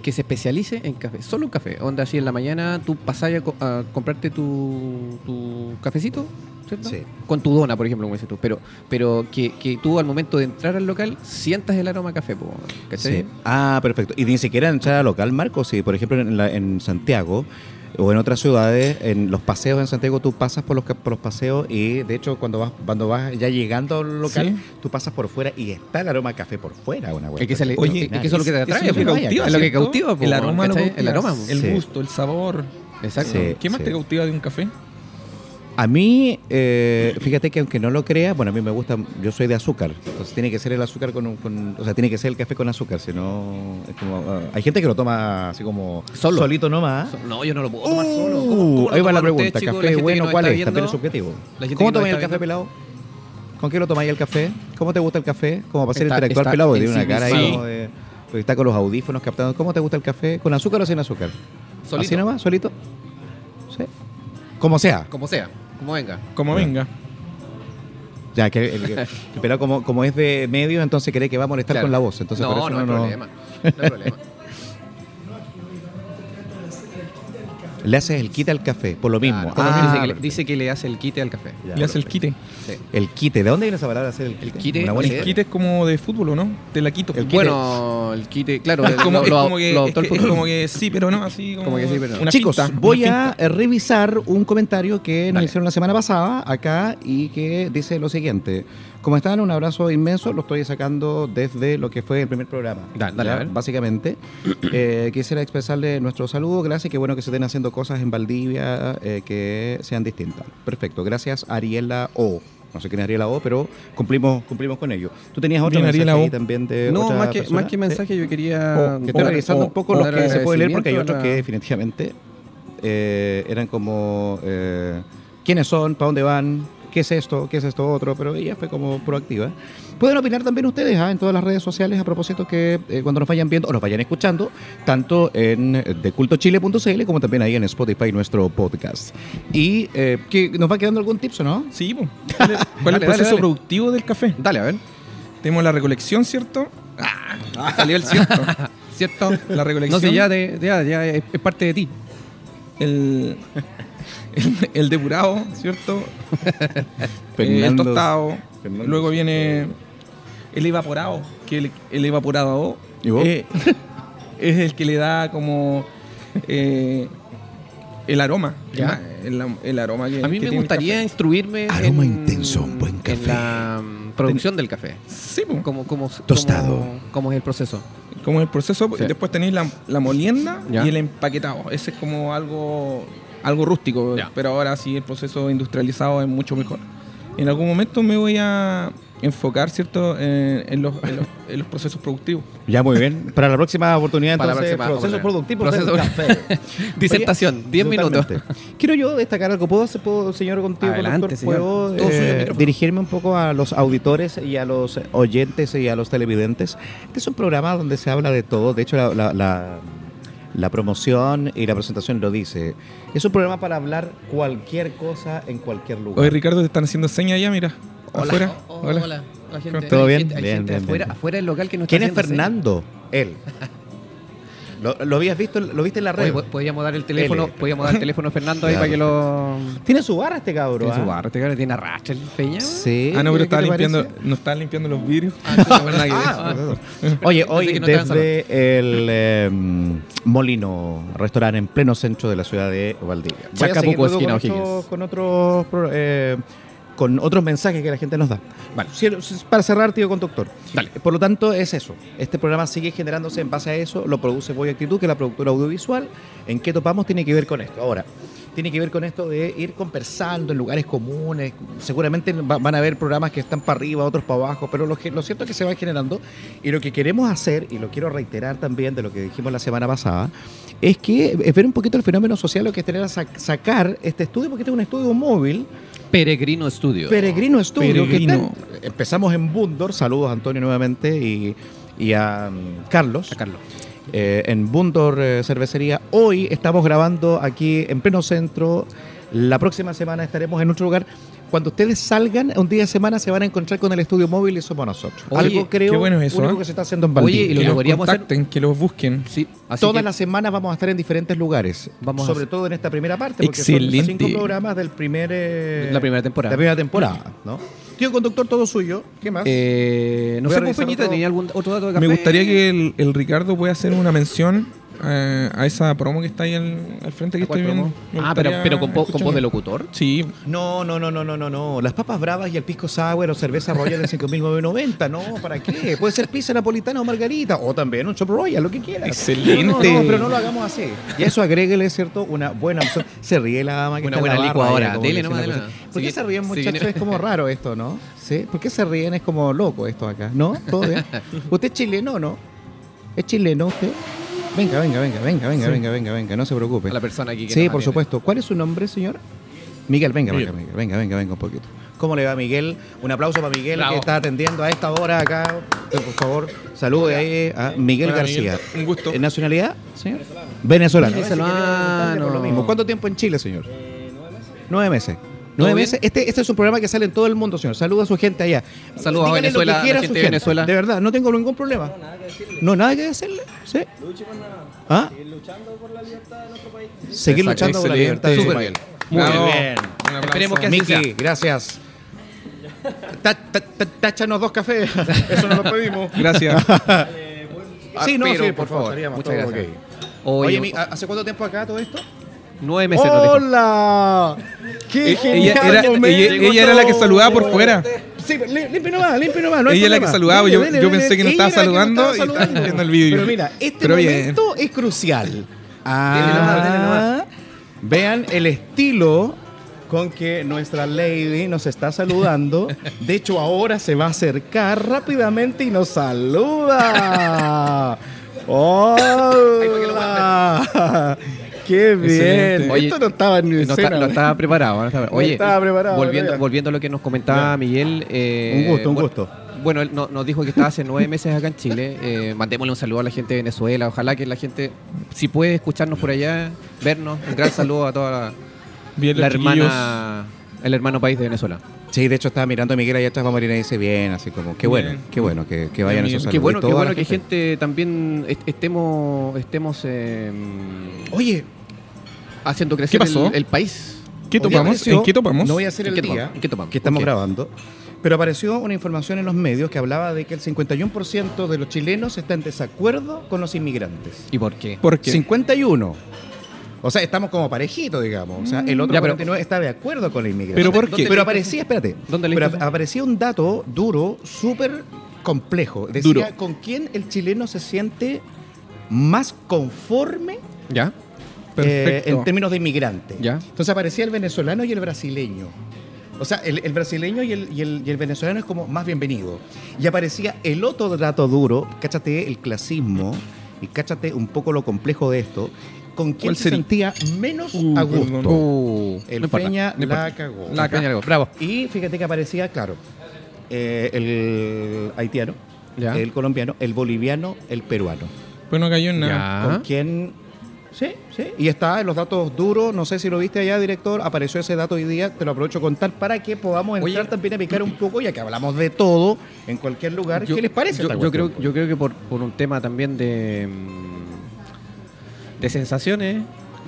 que se especialice en café, solo en café. Onda, así en la mañana tú pasás a, a comprarte tu, tu cafecito, ¿cierto? Sí. Con tu dona, por ejemplo, como dices tú. Pero, pero que, que tú al momento de entrar al local sientas el aroma a café, po, ¿cachai? Sí. Ah, perfecto. Y ni siquiera en entrada local, Marco. Si, por ejemplo, en, la- en Santiago o en otras ciudades, en los paseos en Santiago, tú pasas por los, por los paseos y, de hecho, cuando vas cuando vas ya llegando al local, Sí. tú pasas por fuera y está el aroma a café por fuera. Una Es que, se le- Oye, es que eso es lo que te atrae, es lo que cautiva, es lo que cautiva, el aroma, lo ¿cachai? cautiva. el aroma. el Sí. gusto, el sabor. Exacto. Sí. ¿Qué más te cautiva de un café? A mí, eh, fíjate que aunque no lo creas, bueno, a mí me gusta, yo soy de azúcar, entonces tiene que ser el azúcar con, con- o sea, tiene que ser el café con azúcar, si no, es como, ah, hay gente que lo toma así como Solo. solito nomás. No, yo no lo puedo tomar solo. ¿Cómo- Uh, cómo lo ahí va la pregunta? La ¿café bueno cuál es? También es subjetivo. ¿Cómo tomáis el café pelado? ¿Con qué lo tomáis el café? ¿Cómo te gusta el café? Como para hacer Está- intelectual está pelado, porque tiene una cara ahí ensimismado. como de... porque está con los audífonos captando. ¿Cómo te gusta el café? ¿Con azúcar o sin azúcar? Solito. ¿Así nomás? ¿Solito? Como sea. Como sea, como venga. Como Bueno. venga. Ya, que el, el- el pelado como, como es de medios, entonces cree que va a molestar Claro. con la voz. Entonces no, por eso no, hay no, problema. No hay problema. le haces el quite al café, por lo mismo. Claro, Ah, dice, que le, perfecto. dice que le hace el quite al café. Ya, Le hace el quite. Sí. El quite. ¿De dónde viene esa palabra hacer el quite? quite, Una buena sí. El historia. quite es como de fútbol, ¿o no? Te la quito. El bueno, el quite, claro, es como, lo, es lo- como que, lo es que- como que sí, pero no, así como, Como que sí, pero no. una Chicos, voy a revisar un comentario que nos Dale. hicieron la semana pasada acá y que dice lo siguiente. ¿Cómo están? Un abrazo inmenso. Lo estoy sacando desde lo que fue el primer programa. Da- dale, a ver. Básicamente, eh, quisiera expresarle nuestro saludo. Gracias. Qué bueno que se estén haciendo cosas en Valdivia eh, que sean distintas. Perfecto. Gracias, Ariela O. No sé quién es Ariela O, pero cumplimos, cumplimos con ello. Tú tenías otro Bien, mensaje ahí también de No, otra más que, persona? más que mensaje, yo quería. Que estoy revisando un poco los que se puede leer porque hay otros que definitivamente eh, eran como eh, quiénes son, para dónde van, qué es esto, qué es esto otro, pero ella fue como proactiva. Pueden opinar también ustedes ¿ah? en todas las redes sociales a propósito que eh, cuando nos vayan viendo o nos vayan escuchando, tanto en eh, decultochile.cl como también ahí en Spotify, nuestro podcast. Y eh, que nos va quedando algún tips, ¿o no? Sí. ¿cuál es, cuál es Dale, el proceso dale, dale. productivo del café? Dale, a ver. Tenemos la recolección, ¿cierto? Ah, salió el cierto. ¿Cierto? La No recolección. sé, ya, de, ya, ya es, es parte de ti. el, el, el depurado, ¿cierto? Eh, el tostado. Fernando- Luego viene el evaporado, que el, el evaporado ¿Y vos? eh, es el que le da como eh, el aroma. Ya. El, el aroma que A mí que me gustaría instruirme Aroma en, intenso, un buen en café. la mm, producción del café. Sí. ¿Cómo, cómo, Tostado. cómo- cómo es el proceso? como el proceso. Sí. Después tenéis la, la molienda Ya. y el empaquetado. Ese es como algo, algo rústico, Ya. pero ahora sí el proceso industrializado es mucho mejor. En algún momento me voy a enfocar, ¿cierto?, en, en los, en los- en los procesos productivos. Ya, muy bien. Para la próxima oportunidad, Para la próxima procesos oportunidad. productivos Proceso- café. Disertación, 10 minutos. Quiero yo destacar algo. ¿Puedo, hacer- puedo señor, contigo, Adelante, señor. ¿Puedo eh, dirigirme un poco a los auditores y a los oyentes y a los televidentes? Este es un programa donde se habla de todo. De hecho, la, la- la- la promoción y la presentación lo dice. Es un programa para hablar cualquier cosa en cualquier lugar. Oye, Ricardo, te están haciendo señas ya, mira. Hola. Afuera. Oh, Hola. hola. La gente- ¿Todo hay bien? gente- Bien, gente bien, afuera, bien. afuera del local que no ¿Quién es está Fernando? Él. ¿Lo, lo habías visto? ¿Lo viste en la red? Oye, po- podíamos dar el teléfono, L. podíamos dar el teléfono a Fernando ahí para que lo. Tiene su barra este cabrón. Tiene su ¿ah? barro, este cara tiene arrastre el feña. Sí. Ah, no, ¿qué- pero estaba limpiando, no estaba limpiando los vidrios. Ah. Ah. Oye, hoy no desde el eh, Molino, restaurante en pleno centro de la ciudad de Valdivia. Chacabuco, esquina con, O'Higgins. otros- con otros eh, con otros mensajes que la gente nos da. Vale. Para cerrar, tío conductor. Dale. Por lo tanto, es eso. Este programa sigue generándose en base a eso. Lo produce Voy Actitud, que es la productora audiovisual. ¿En qué topamos? Tiene que ver con esto. Ahora, tiene que ver con esto de ir conversando en lugares comunes. Seguramente va- van a haber programas que están para arriba, otros para abajo, pero lo, lo cierto es que se van generando. Y lo que queremos hacer, y lo quiero reiterar también de lo que dijimos la semana pasada, es que es ver un poquito el fenómeno social, lo que es tener a sac- sacar este estudio, porque este es un estudio móvil, Peregrino Estudio. Peregrino Estudio, que Peregrino. empezamos en Bundor, saludos a Antonio nuevamente y, y a mm, Carlos. A Carlos. eh, en Bundor eh, Cervecería. Hoy estamos grabando aquí en pleno centro. La próxima semana estaremos en otro lugar. Cuando ustedes salgan, un día de semana se van a encontrar con el estudio móvil y somos nosotros. Oye, Algo creo qué bueno es eso, único ¿eh? que se está haciendo en Oye, Valdivia. y lo que hacer- contacten, que los busquen. Sí, así Todas que- las semanas vamos a estar en diferentes lugares. Vamos sobre todo en esta primera parte, porque Excelente. son cinco programas del primer, eh, La primera temporada. La primera temporada, ¿no? Tío conductor, todo suyo. ¿Qué más? Eh, no Voy sé, Peñita, ¿tenía algún otro dato de café? Me gustaría que el, el Ricardo pueda hacer una mención eh, a esa promo que está ahí al, al frente que ¿Cuál estoy viendo. Ah, pero, pero con, po- con escucharlo. voz de locutor. Sí, No, no, no, no, no, no, no. Las papas bravas y el pisco sour o cerveza royal de 5.990. No, ¿para qué? Puede ser pizza napolitana o margarita. O también un chop royal, lo que quieras. Excelente. No, no, pero no lo hagamos así. Y eso agréguele, ¿cierto? Una buena opción. Se ríe la dama que Una está en la buena barra, licuadora. Dele nomás. ¿Por qué se ríen, muchachos? Es como raro esto, ¿no? ¿Sí? ¿Por qué se ríen? Es como loco esto acá. ¿No? ¿Todo bien? ¿Usted es chileno o no? ¿Es chileno usted? Venga, venga, venga, venga, venga, venga, venga, venga, no se preocupe. A la persona aquí que Sí, por supuesto. ¿Cuál es su nombre, señor? Miguel, venga, Miguel. venga, Miguel, venga, venga, venga un poquito. ¿Cómo le va, Miguel? Un aplauso para Miguel Bravo. que está atendiendo a esta hora acá. Eh, Por favor, salude ahí a Miguel Hola, García. Miguel. Un gusto. ¿En nacionalidad, señor? Venezolano. Venezolano. Por lo mismo. ¿Cuánto tiempo en Chile, señor? Nueve meses. Nueve bien? meses. Este, este es un programa que sale en todo el mundo, señor. Saluda a su gente allá. Saludos a Dígale lo que Venezuela, a la quiera a su gente de Venezuela. De verdad, no tengo ningún problema. No, nada que decirle. ¿Sí? ¿Ah? Seguir Exacto, luchando por la libertad de Súper país. bien. Muy Bravo. bien. Un aplauso. Esperemos que así Miki, sea. gracias. Táchanos dos cafés. Eso no lo pedimos. gracias. Sí, no, Pero, sí, por por favor. Muchas gracias. Oye, Oye, mi- ¿hace cuánto tiempo acá todo esto? Nueve meses nos. ¡Hola! ¡Qué Eh, genial ella, era, momento! ella- ella era la que saludaba por fuera. Sí, li- limpio nomás, limpio nomás. No Ella es la que saludaba, yo- Dele, yo dele, pensé que no estaba la que saludando nos y estaba estaba saludando. viendo el vídeo. Pero mira, este Pero bien. momento es crucial. Ah, nomás. Vean el estilo con que nuestra lady nos está saludando. De hecho, ahora se va a acercar rápidamente y nos saluda. ¡Hola! ¡Qué bien! Oye, Esto no estaba en No, escena. está- no estaba preparado. no estaba- No Oye, estaba preparado, volviendo, volviendo a lo que nos comentaba Miguel. eh, Un gusto, un gusto. Bueno, él no- nos dijo que estaba hace nueve meses acá en Chile. Eh, mandémosle un saludo a la gente de Venezuela. Ojalá que la gente, si puede escucharnos por allá, vernos. Un gran saludo a toda la, Bien, hermana, el hermano país de Venezuela. Sí, de hecho estaba mirando a Miguel allá atrás, va a morir y dice bien, así como, qué bueno, Bien. qué bueno que, que vayan Bien, esos bien. Qué saludos. bueno, qué bueno que gente también est- estemos, estemos eh, Oye, haciendo crecer ¿Qué pasó? El, el país. ¿Qué apareció- ¿En qué topamos? No voy a hacer ¿En el qué día? ¿En qué topamos? que estamos grabando, pero apareció una información en los medios que hablaba de que el 51% de los chilenos está en desacuerdo con los inmigrantes. ¿Y por qué? ¿Por qué? 51. O sea, estamos como parejitos, digamos. O sea, el otro Ya, pero- 49 está de acuerdo con la inmigración. ¿Pero por ¿Dónde qué? Pero aparecía, espérate. ¿Dónde pero aparecía un dato duro, súper complejo. Decía Duro. con quién el chileno se siente más conforme ¿Ya? Eh, en términos de inmigrante. Ya. Entonces aparecía el venezolano y el brasileño. O sea, el, el brasileño y el, y, el, y el venezolano es como más bienvenido. Y aparecía el otro dato duro, cáchate el clasismo y cáchate un poco lo complejo de esto, con quién ¿Cuál se sería? sentía menos Uh, a gusto. Uh, El no Peña no la cagó. La. Bravo. Y fíjate que aparecía, claro, eh, el haitiano, Ya. el colombiano, el boliviano, el peruano. Pues no cayó en nada. Ya. ¿Con quién? Sí, sí. Y está en los datos duros. No sé si lo viste allá, director. Apareció ese dato hoy día. Te lo aprovecho a contar para que podamos Oye. entrar también a picar un poco, ya que hablamos de todo en cualquier lugar. Yo- ¿Qué les parece? Yo, yo creo, yo creo que por, por un tema también de, mm, de sensaciones,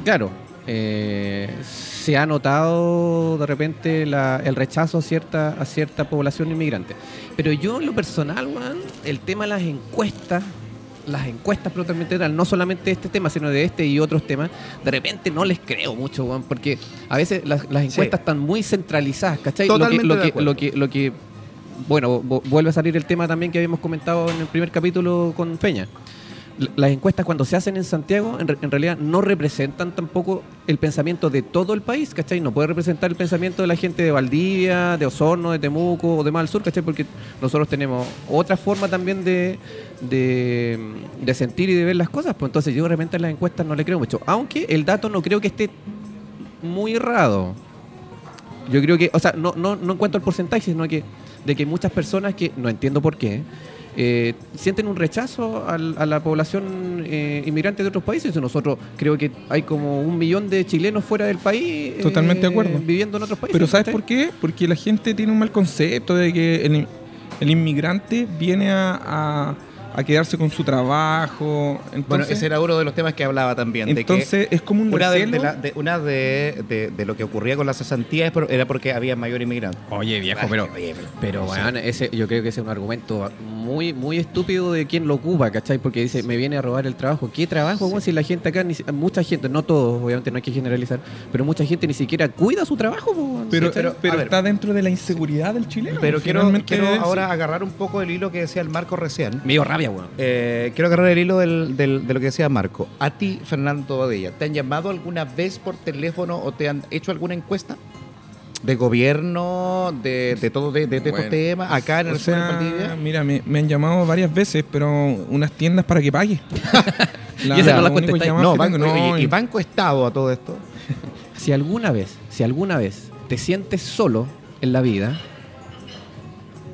claro, eh, se ha notado de repente la- el rechazo a cierta, a cierta población inmigrante. Pero yo en lo personal, weón, el tema de las encuestas, las encuestas propiamente tal, no solamente este tema, sino de este y otros temas, de repente no les creo mucho, weón, porque a veces las, las encuestas están muy centralizadas, ¿cachai? Totalmente lo de que, lo que, lo que, lo que bueno, vu- vuelve a salir el tema también que habíamos comentado en el primer capítulo con Peña. las encuestas cuando se hacen en Santiago en, re- en realidad no representan tampoco el pensamiento de todo el país, ¿cachai? No puede representar el pensamiento de la gente de Valdivia, de Osorno, de Temuco o de más al sur, ¿cachai? Porque nosotros tenemos otra forma también de, de, de sentir y de ver las cosas, pues entonces yo realmente a las encuestas no le creo mucho. Aunque el dato no creo que esté muy errado. Yo creo que, o sea, no, no, no en cuanto al porcentaje, sino que de que muchas personas que, no entiendo por qué, eh, sienten un rechazo al- a la población eh, inmigrante de otros países. Nosotros creo que hay como un millón de chilenos fuera del país eh, Totalmente de acuerdo. viviendo en otros países. Pero ¿sabes por qué? Porque la gente tiene un mal concepto de que el, el inmigrante viene a, a- a quedarse con su trabajo. Entonces, Bueno, ese era uno de los temas que hablaba también. de que entonces es como un una de, la- de- una de, de- de lo que ocurría con la cesantía era porque había mayor inmigrante. Oye, viejo, pero, Oye, pero- pero ese, yo creo que ese es un argumento muy muy estúpido de quien lo ocupa, ¿cachai? Porque dice, me viene a robar el trabajo. ¿Qué trabajo, weón? Si la gente acá, ni mucha gente, no todos, obviamente no hay que generalizar, pero mucha gente ni siquiera cuida su trabajo, pero pero, pero, a ver. está dentro de la inseguridad del chileno. Pero quiero, quiero ahora agarrar un poco el hilo que decía el Marco recién. Me dio rabia, weón. Eh, quiero agarrar el hilo del- del- de lo que decía Marco. A ti, Fernando Badella, ¿te han llamado alguna vez por teléfono o te han hecho alguna encuesta? ¿De gobierno? ¿De, de todo de, de- de Bueno, estos temas? Acá en el sur de mira, me, me han llamado varias veces, pero unas tiendas para que pague. Y esa no la llamados No, banco, no, oye, y Banco Estado a todo esto. Si alguna vez, si alguna vez te sientes solo en la vida,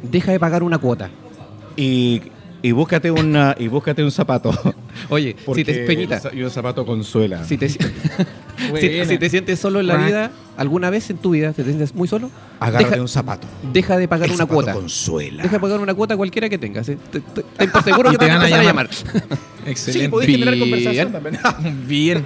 deja de pagar una cuota. Y, y búscate una, y búscate un zapato. Oye, si te, Peñita, Y un zapato consuela. si te, si, te sientes solo en la vida, alguna vez en tu vida, te sientes muy solo, Agárrate deja, un zapato. deja de pagar El una zapato cuota. consuela. Deja de pagar una cuota cualquiera que tengas. ¿eh? Te- te- seguro que te te van a van a llamar. Excelente. Sí, podéis generar Bien. conversación también. bien, bien.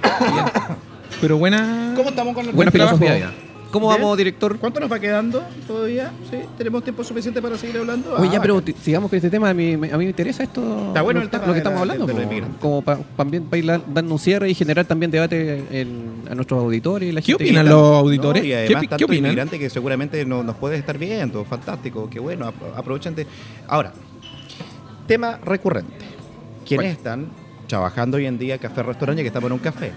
Pero buena. ¿Cómo estamos con el Buena filosofía. ¿Cómo vamos, director? ¿Cuánto nos va quedando todavía? ¿Sí? ¿Tenemos tiempo suficiente para seguir hablando? Oye, ya, Ah, pero sigamos con este tema. A mí, me- a mí me interesa esto. Está bueno lo, el que- tema lo de que estamos la- hablando. de los como- para también para ir dando un cierre y generar también debate en- a nuestros auditores y la ¿Qué gente opinan los auditores? No, y ¿Qué, además, qué tanto opinan? inmigrante que seguramente no- nos puede estar viendo. Fantástico, qué bueno. apro- Aprovechen de... Ahora, tema recurrente. ¿Quiénes están trabajando hoy en día café restaurante que estamos en un café?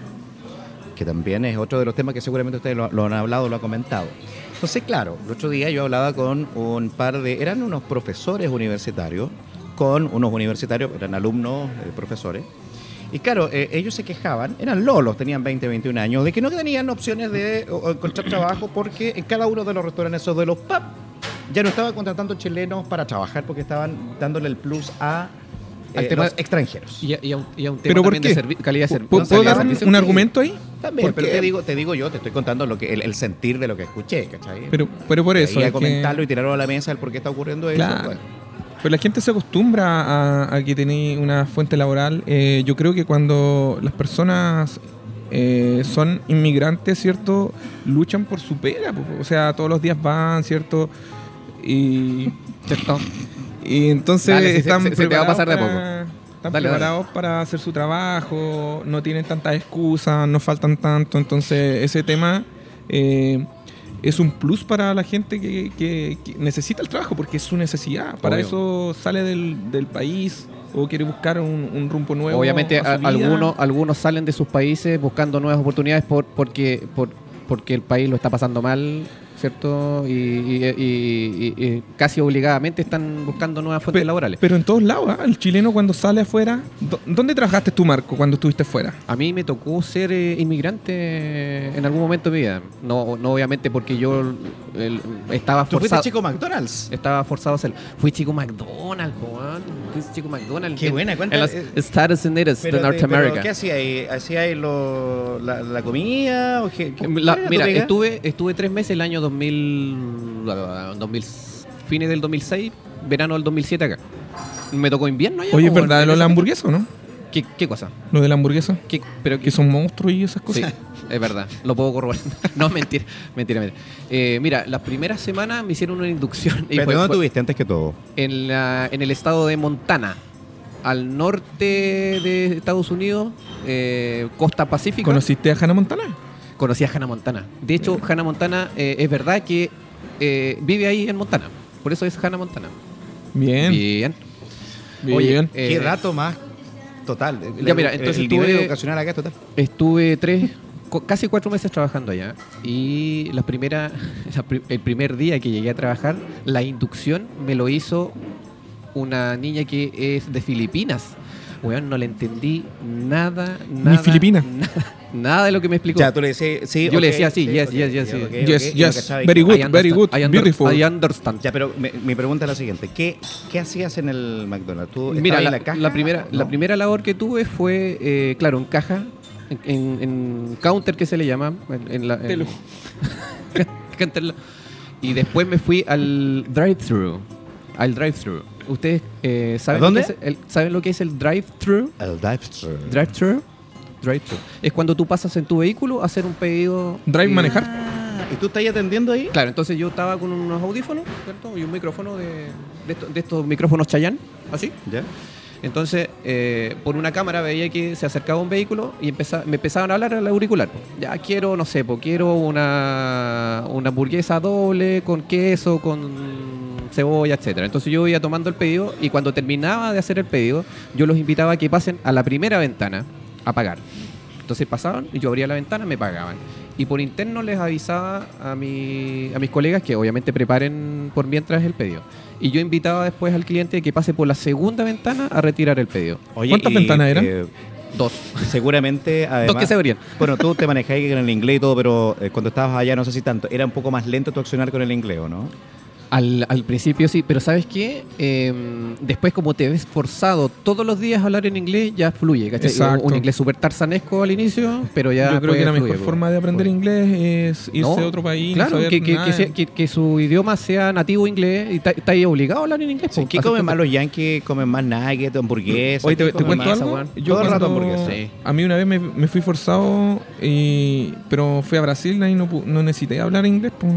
Que también es otro de los temas que seguramente ustedes lo, han hablado, lo han comentado. Entonces, claro, el otro día yo hablaba con un par de... Eran unos profesores universitarios, con unos universitarios, eran alumnos, eh, profesores, y claro, eh, ellos se quejaban, eran lolos, tenían 20, 21 años, de que no tenían opciones de o- encontrar trabajo porque en cada uno de los restaurantes o de los pubs ya no estaban contratando chilenos para trabajar porque estaban dándole el plus a eh, Al tema- los extranjeros. Y a, y a un, y a un tema ¿Pero por también de qué? servi- calidad de ¿Puedo- servicio. ¿Puedo, calidad dar de un, argumento ahí? También, ¿Por pero te digo, te digo yo, te estoy contando lo que el, el sentir de lo que escuché, ¿cachai? Pero, pero por Y eso. ahí a es que- comentarlo y tirarlo a la mesa el por qué está ocurriendo eso. Claro. bueno. Pero la gente se acostumbra a, a que tenéis una fuente laboral. Eh, yo creo que cuando las personas eh, son inmigrantes, ¿cierto? Luchan por su pega. O sea, todos los días van, ¿cierto? Y, ¿Cierto? Y entonces Dale, están se- se- se te va a preparados pasar de a para- Están Dale, preparados para hacer su trabajo, no tienen tantas excusas, no faltan tanto. Entonces, ese tema eh, es un plus para la gente que, que- que necesita el trabajo, porque es su necesidad. Para Obvio. eso sale del, del país o quiere buscar un, un rumbo nuevo. Obviamente a algunos, algunos salen de sus países buscando nuevas oportunidades por, porque, por, porque el país lo está pasando mal, ¿cierto? Y, y- y- y- y casi obligadamente están buscando nuevas fuentes laborales. Pero en todos lados, ¿ah? el chileno cuando sale afuera. ¿dó- ¿Dónde trabajaste tú, Marco, cuando estuviste fuera? A mí me tocó ser eh, inmigrante en algún momento de mi vida. No, no obviamente porque yo el- estaba ¿Tú fuiste forzado. chico McDonald's? Estaba forzado a hacerlo. Fui chico McDonald's, weón. Fui chico McDonald's. Qué en- buena, cuenta- En los eh, Estados Unidos de Pero, te- pero, Norteamérica. ¿Qué hacía ahí? ¿Hacía ahí lo- la, la comida? ¿O qué- qué- La- mira, estuve, estuve tres meses el año 2000, 2000, fines del 2006, verano del 2007 acá. Me tocó invierno allá. Oye, ¿es po, verdad lo de la hamburguesa o no? ¿Qué, qué cosa? Lo de la hamburguesa. ¿Qué- pero Que son monstruos y esas Sí, cosas. Es verdad. Lo puedo corroborar. no, mentira, mentira, mentira. Eh, mira, las primeras semanas me hicieron una inducción. y Pero fue- ¿dónde fue tuviste antes que todo? en, la- en el estado de Montana, al norte de Estados Unidos, eh, costa pacífica. ¿Conociste a Hannah Montana? Conocí a Hannah Montana. De hecho, Hannah Montana eh, es verdad que eh, vive ahí en Montana. Por eso es Hannah Montana. Bien. Bien. Bien. Oye, eh, ¿Qué dato más Total. Ya, mira, entonces el nivel educacional acá es total. Estuve tres, casi cuatro meses trabajando allá. Y la primera, la pri- el primer día que llegué a trabajar, la inducción me lo hizo una niña que es de Filipinas. Weón, no le entendí nada, nada. filipina. Nada, nada de lo que me explicó. Ya, tú le decías, sí, Yo le ok, decía sí, yes, ok, yes, yes, Yes, ok, y no yes, cachaba y very good, very good, I beautiful. I understand. Ya, pero mi, mi pregunta es la siguiente. ¿Qué, qué hacías en el McDonald's? ¿Tú Mira, la, en la caja? la primera, la No. primera labor que tuve fue, eh, claro, en caja, en, en- counter que se le llama. En, en la, y después me fui al drive-thru. Al drive-thru. ¿Ustedes eh, saben, ¿A Lo dónde? que es el, saben lo que es el drive-thru? El drive-thru. Drive-thru. Drive-thru. Es cuando tú pasas en tu vehículo a hacer un pedido. Drive y- manejar. Ah, ¿Y tú estás atendiendo ahí? Claro, entonces yo estaba con unos audífonos, ¿cierto? Y un micrófono de, de, estos, de estos micrófonos Chayanne, así. Ya. Entonces, eh, por una cámara veía que se acercaba un vehículo y empeza- me empezaban a hablar al auricular. Ya quiero, no sé, po, quiero una, una hamburguesa doble con queso, con cebolla, etcétera. Entonces yo iba tomando el pedido y cuando terminaba de hacer el pedido, yo los invitaba a que pasen a la primera ventana a pagar. Entonces pasaban y yo abría la ventana, me pagaban. Y por interno les avisaba a, mi, a mis colegas que obviamente preparen por mientras el pedido. Y yo invitaba después al cliente que pase por la segunda ventana a retirar el pedido. Oye, ¿Cuántas y, ventanas eran? eh, Dos. seguramente, además... Dos que se abrían. Bueno, tú te manejáis con el inglés y todo, pero eh, cuando estabas allá, no sé si tanto, era un poco más lento tu accionar con el inglés, ¿o no? Al, al principio sí, pero ¿sabes qué? Eh, después como te ves forzado todos los días a hablar en inglés, ya fluye. ¿cachai? Exacto. Un inglés súper tarzanesco al inicio, pero ya Yo creo que la mejor forma de aprender inglés es irse No, a otro país. no Claro, saber que, que, nada. que sea- que- que su idioma sea nativo inglés y está está ahí obligado a hablar en inglés. Sí. ¿Qué comen más los yankees? ¿Comen más nuggets, hamburguesas? Oye, ¿Qué te, te cuento algo. Yo Todo el rato cuando- hamburguesa. Sí. A mí una vez me, me fui forzado, y, pero fui a Brasil y no, pu- no necesité hablar inglés. Pues.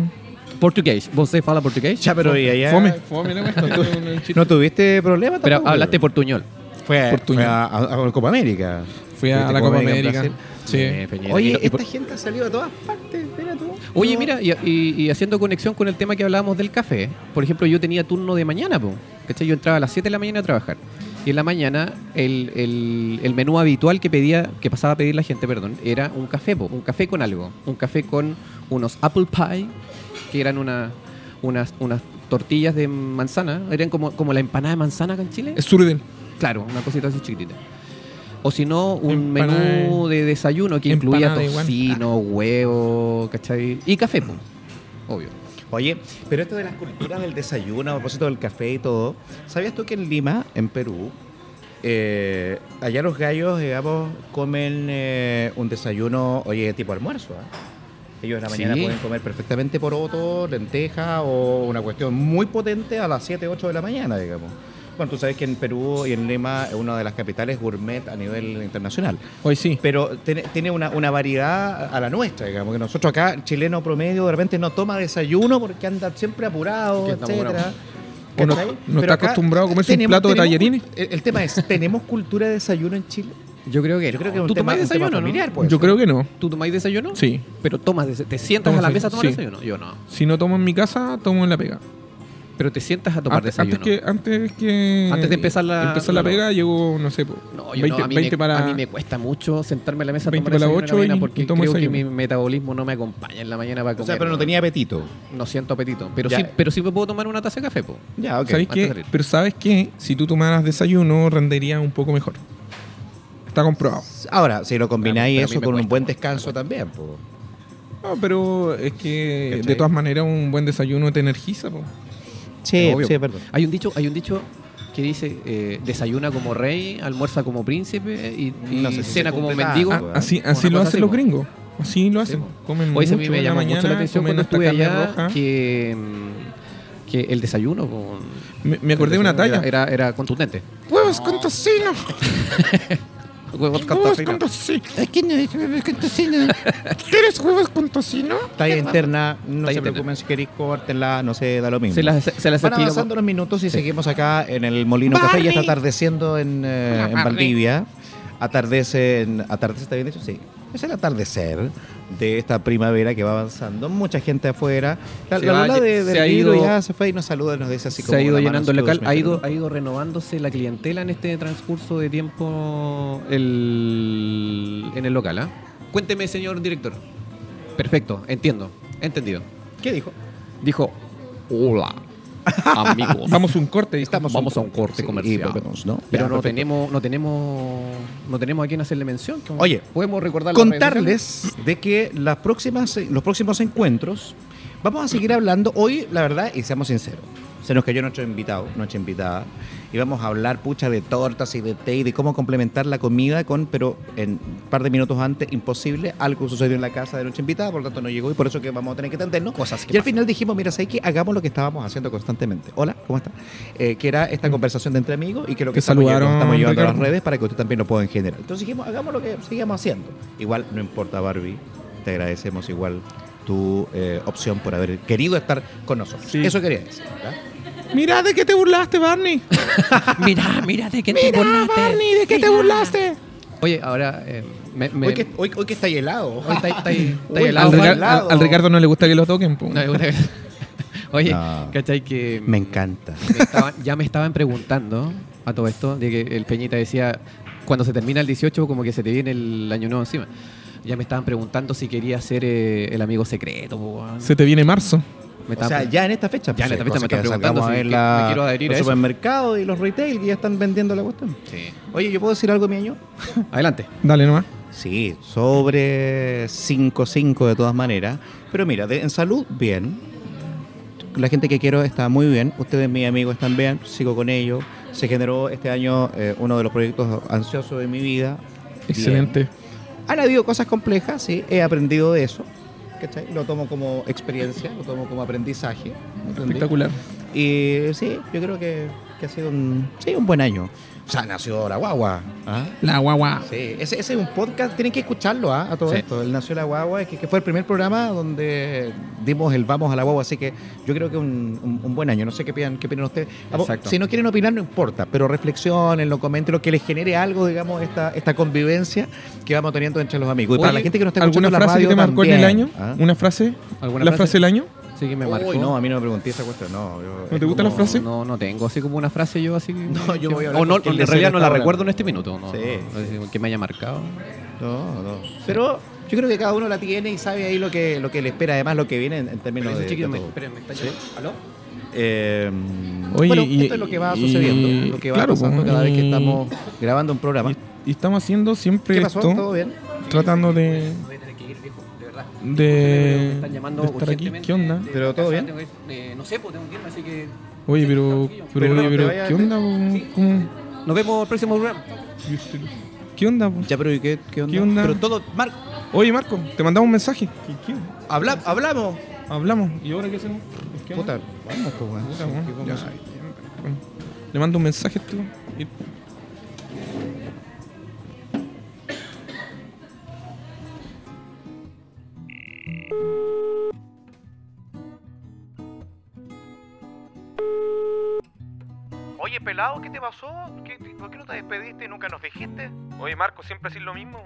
Portugués. ¿Vos fala portugués? Ya, pero ¿y allá? Fome, fome, chiste. ¿No tuviste problemas Pero tampoco? hablaste portuñol. Fue, a- Portuñol. fue a, a- a Copa América. Fui a la Copa América. Sí. Eh, Peñera. Oye, no- y esta por- gente ha salido de todas partes, mira tú. Oye, No. mira, y, y- y haciendo conexión con el tema que hablábamos del café. Por ejemplo, yo tenía turno de mañana, po, ¿cachai? Yo entraba a las 7 de la mañana a trabajar. Y en la mañana el, el- el menú habitual que pedía, que pasaba a pedir la gente, perdón, era un café, po, un café con algo. Un café con unos apple pie, que eran una- unas, unas tortillas de manzana. Eran como, como la empanada de manzana acá en Chile. Es Surden. Claro, una cosita así chiquitita. O si no, un Empanada menú de desayuno que incluía tocino, huevo, ¿cachai? Y café, po, obvio. Oye, pero esto de las culturas del desayuno, a propósito del café y todo, ¿sabías tú que en Lima, en Perú, eh, allá los gallos, digamos, comen eh, un desayuno, oye, tipo almuerzo? ¿ah? Ellos en la mañana Sí. pueden comer perfectamente poroto, lenteja o una cuestión muy potente a las 7, 8 de la mañana, digamos. Bueno, tú sabes que en Perú y en Lima es una de las capitales gourmet a nivel internacional. Hoy sí. Pero tiene, tiene una, una variedad a la nuestra, digamos, que nosotros acá, el chileno promedio, de repente no toma desayuno porque anda siempre apurado, etcétera. no- no está acostumbrado a comerse un tenemos- plato de tenemos- tallarines. El, el tema es, ¿tenemos cultura de desayuno en Chile? Yo creo que Yo creo que es un ¿Tú tema, tomáis un tema desayuno, familiar, no? pues. Yo creo que no. ¿Tú tomáis desayuno? Sí. Pero tomas, des- te sientas Tomo a la mesa a tomar sí. desayuno. Yo no. Si no tomo en mi casa, tomo en la pega. Pero te sientas a tomar Antes, desayuno. antes que, antes que Antes de empezar la- empezar la la- pega, llego, no sé, po, No, yo 20, no, a, mí 20 me, para... a mí me cuesta mucho sentarme a la mesa a 20 tomar para las desayuno en la 8 mañana y- porque y tomo creo que desayuno. mi metabolismo no me acompaña en la mañana para O comer. sea, pero no tenía apetito. No siento apetito. Pero Ya. sí, pero sí me puedo tomar una taza de café, po. Ya, ok. ¿Sabéis antes de qué? salir. Pero ¿sabes qué? Si tú tomaras desayuno, rendería un poco mejor. Está comprobado. Ahora, si lo combináis eso con un buen descanso también, pues. No, pero es que ¿Cachai? de todas maneras un buen desayuno te energiza. po. Sí, Obvio. sí, es verdad. Hay un dicho, hay un dicho que dice eh, desayuna como rey, almuerza como príncipe y, y No sé si cena se como mendigo. Ah, así Una así lo hacen así, los po. gringos. Así lo hacen. Comen a mucho mí me llamó mañana, mucho la atención comen cuando estuve carne allá roja. que, que el desayuno con, Me, me acordé de una talla. Era, era contundente. Huevos con tocino. Huevos con Huevos tocino. con tocino. Aquí no dice huevos con tocino. ¿Quieres huevos con tocino? Talla interna, no Talla se interna. preocupen si queréis córtenla, no sé, da lo mismo. Se las, se las Van avanzando los minutos y seguimos acá en el Molino Café. Ya está atardeciendo en, eh, en Valdivia. Atardece en... ¿Atardece está bien dicho? Sí. es el atardecer de esta primavera que va avanzando. Mucha gente afuera. La, Se la va- Lola de, se del ha ido- ya se fue y nos saluda y nos dice así como se ha ido llenando el local, ha ido, ha ido renovándose la clientela en este transcurso de tiempo el, en el local. ¿ah? Cuénteme, señor director. Perfecto, entiendo, entendido. ¿Qué dijo? Dijo, hola, amigos. Vamos a un corte. Estamos Vamos a un corte Sí, comercial. y volvemos, ¿no? Pero Ya, no perfecto. tenemos, no tenemos, no tenemos a quién hacerle mención. Oye, podemos recordar las redes contarles de que las próximas, los próximos encuentros vamos a seguir hablando hoy, la verdad, y seamos sinceros. Se nos cayó nuestro invitado, nuestra invitada, y vamos a hablar, pucha, de tortas y de té y de cómo complementar la comida con, pero en un par de minutos antes, imposible, algo sucedió en la casa de nuestra invitada, por lo tanto no llegó y por eso que vamos a tener que atendernos. Cosas que y al pasan. final dijimos, mira, ¿sabes qué? Hagamos lo que estábamos haciendo constantemente. Hola, ¿cómo está? Eh, que era esta conversación de entre amigos y que lo que Te estamos, saludaron, llevando- estamos llevando a las redes para que usted también lo pueda en general. Entonces dijimos, hagamos lo que seguimos haciendo. Igual no importa, Barbie, te agradecemos igual tu eh, opción por haber querido estar con nosotros. Sí. Eso quería decir. ¿verdad? Mira, ¿de qué te burlaste, Barney? Mira, mira de qué te Mira, burlaste. Barney, ¿de qué te Mira. burlaste? Oye, ahora eh, me, me- Hoy, que, hoy, hoy que está helado. hoy está, está ahí- está el Al, Al agua. Ricar- lado. al- al Ricardo no le gusta que lo toquen. No, una- Oye, No. ¿cachai? Que Me encanta. me estaban- ya me estaban preguntando a todo esto, de que el Peñita decía, cuando se termina el 18, como que se te viene el año nuevo encima. Ya me estaban preguntando si quería ser eh, el amigo secreto. po, weón. Se te viene marzo. Me O estaban sea, pre- ya en esta fecha. Ya en esta fecha me están preguntando si ver que la- me quiero adherir a los eso. supermercados y los retail que ya están vendiendo la cuestión. Sí. Oye, ¿yo puedo decir algo, mi año? Adelante. Dale nomás. Sí, sobre 5-5 de todas maneras. Pero mira, de- en salud, bien. La gente que quiero está muy bien. Ustedes, mis amigos, están bien. Sigo con ellos. Se generó este año eh, uno de los proyectos ansiosos de mi vida. Excelente. Han habido cosas complejas, sí. He aprendido de eso. ¿cachai? Lo tomo como experiencia, lo tomo como aprendizaje. ¿entendí? Espectacular. Y sí, yo creo que, que ha sido un, sí, un buen año. O sea, nació la guagua. ¿ah? La guagua. Sí, ese, ese es un podcast, tienen que escucharlo ¿ah? a todo Sí. esto. El Nació la Guagua, que, que fue el primer programa donde dimos el Vamos a la Guagua, así que yo creo que un, un- un buen año. No sé qué opinan, qué opinan ustedes. Exacto. Si no quieren opinar, no importa, pero reflexionen, lo comenten, lo que les genere algo, digamos, esta, esta convivencia que vamos teniendo entre los amigos. Y para la gente que nos está escuchando ¿Alguna la frase que radio te marcó en el año? ¿ah? ¿Una frase? ¿Alguna ¿La frase? frase del año? Sí, que me marcó. Uy, no, a mí no me pregunté esa cuestión, no. yo- ¿No te gusta la como- frase? No, no tengo así como una frase yo así. que- No, yo voy a hablar O no, en realidad no la recuerdo en este minuto. No, Sí. no, no, que me haya marcado. No, no. Pero yo creo que cada uno la tiene y sabe ahí lo que, lo que le espera, además lo que viene en, en términos Pero de, ese chiquillo de me, todo. esperen, me está Sí. ¿Aló? Eh, Oye, bueno, y- esto es lo que va y- sucediendo, lo que va claro, pasando pues, cada vez que estamos grabando un programa. Y estamos haciendo siempre ¿Qué pasó? esto, ¿Todo bien? tratando de, de de, Me están llamando de estar aquí. ¿Qué onda? de ¿Pero todo bien? que- eh, no sé, pues tengo que irme, así que... Oye, pero, pero, oye, pero, ¿qué onda? ¿Cómo? Nos vemos el próximo programa. ¿Qué onda? po? Ya, pero ¿y qué, qué onda? ¿Qué onda? Pero todo, Mar, Oye, Marco, te mandamos un mensaje. ¿Qué, qué? habla, hablamos. Hablamos. ¿Y ahora qué hacemos? ¿Qué onda? Puta, vamos, pues. Bueno, Le mando un mensaje, tío. Oye, pelado, ¿qué te pasó? ¿Qué- ¿Por qué no te despediste nunca nos dijiste? Oye, Marco, siempre haces lo mismo.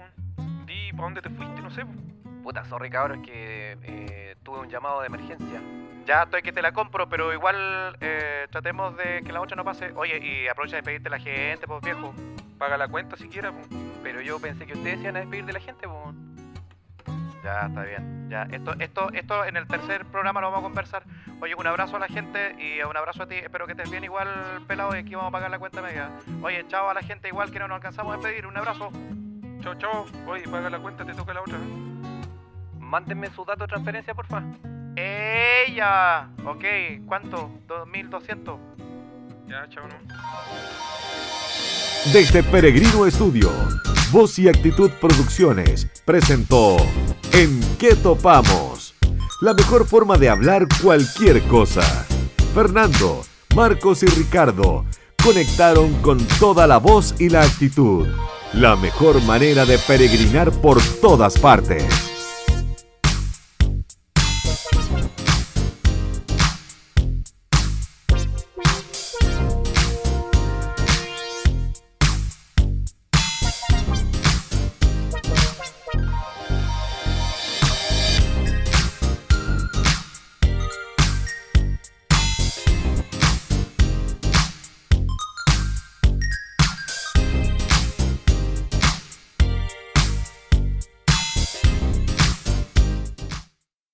Di, ¿para dónde te fuiste? No sé. Puta, sorry cabrón, es que eh, tuve un llamado de emergencia. Ya estoy que te la compro, pero igual eh, tratemos de que la otra no pase. Oye, y aprovecha de pedirte a la gente, pues viejo. Paga la cuenta siquiera. po. Pero yo pensé que ustedes iban a despedir de la gente, pues. Ya, está bien. Ya, esto, esto, esto en el tercer programa lo vamos a conversar. Oye, un abrazo a la gente y un abrazo a ti. Espero que estés bien igual, pelado, y aquí vamos a pagar la cuenta media. Oye, chao a la gente igual que no nos alcanzamos a despedir. Un abrazo. Chao, chao. Oye, paga la cuenta, te toca la otra. Mándenme su dato de transferencia, porfa. ¡Ella! Ok, ¿cuánto? ¿2200? Ya, chao, no. Desde Peregrino Estudio, Voz y Actitud Producciones presentó En qué topamos? La mejor forma de hablar cualquier cosa. Fernando, Marcos y Ricardo conectaron con toda la voz y la actitud. La mejor manera de peregrinar por todas partes.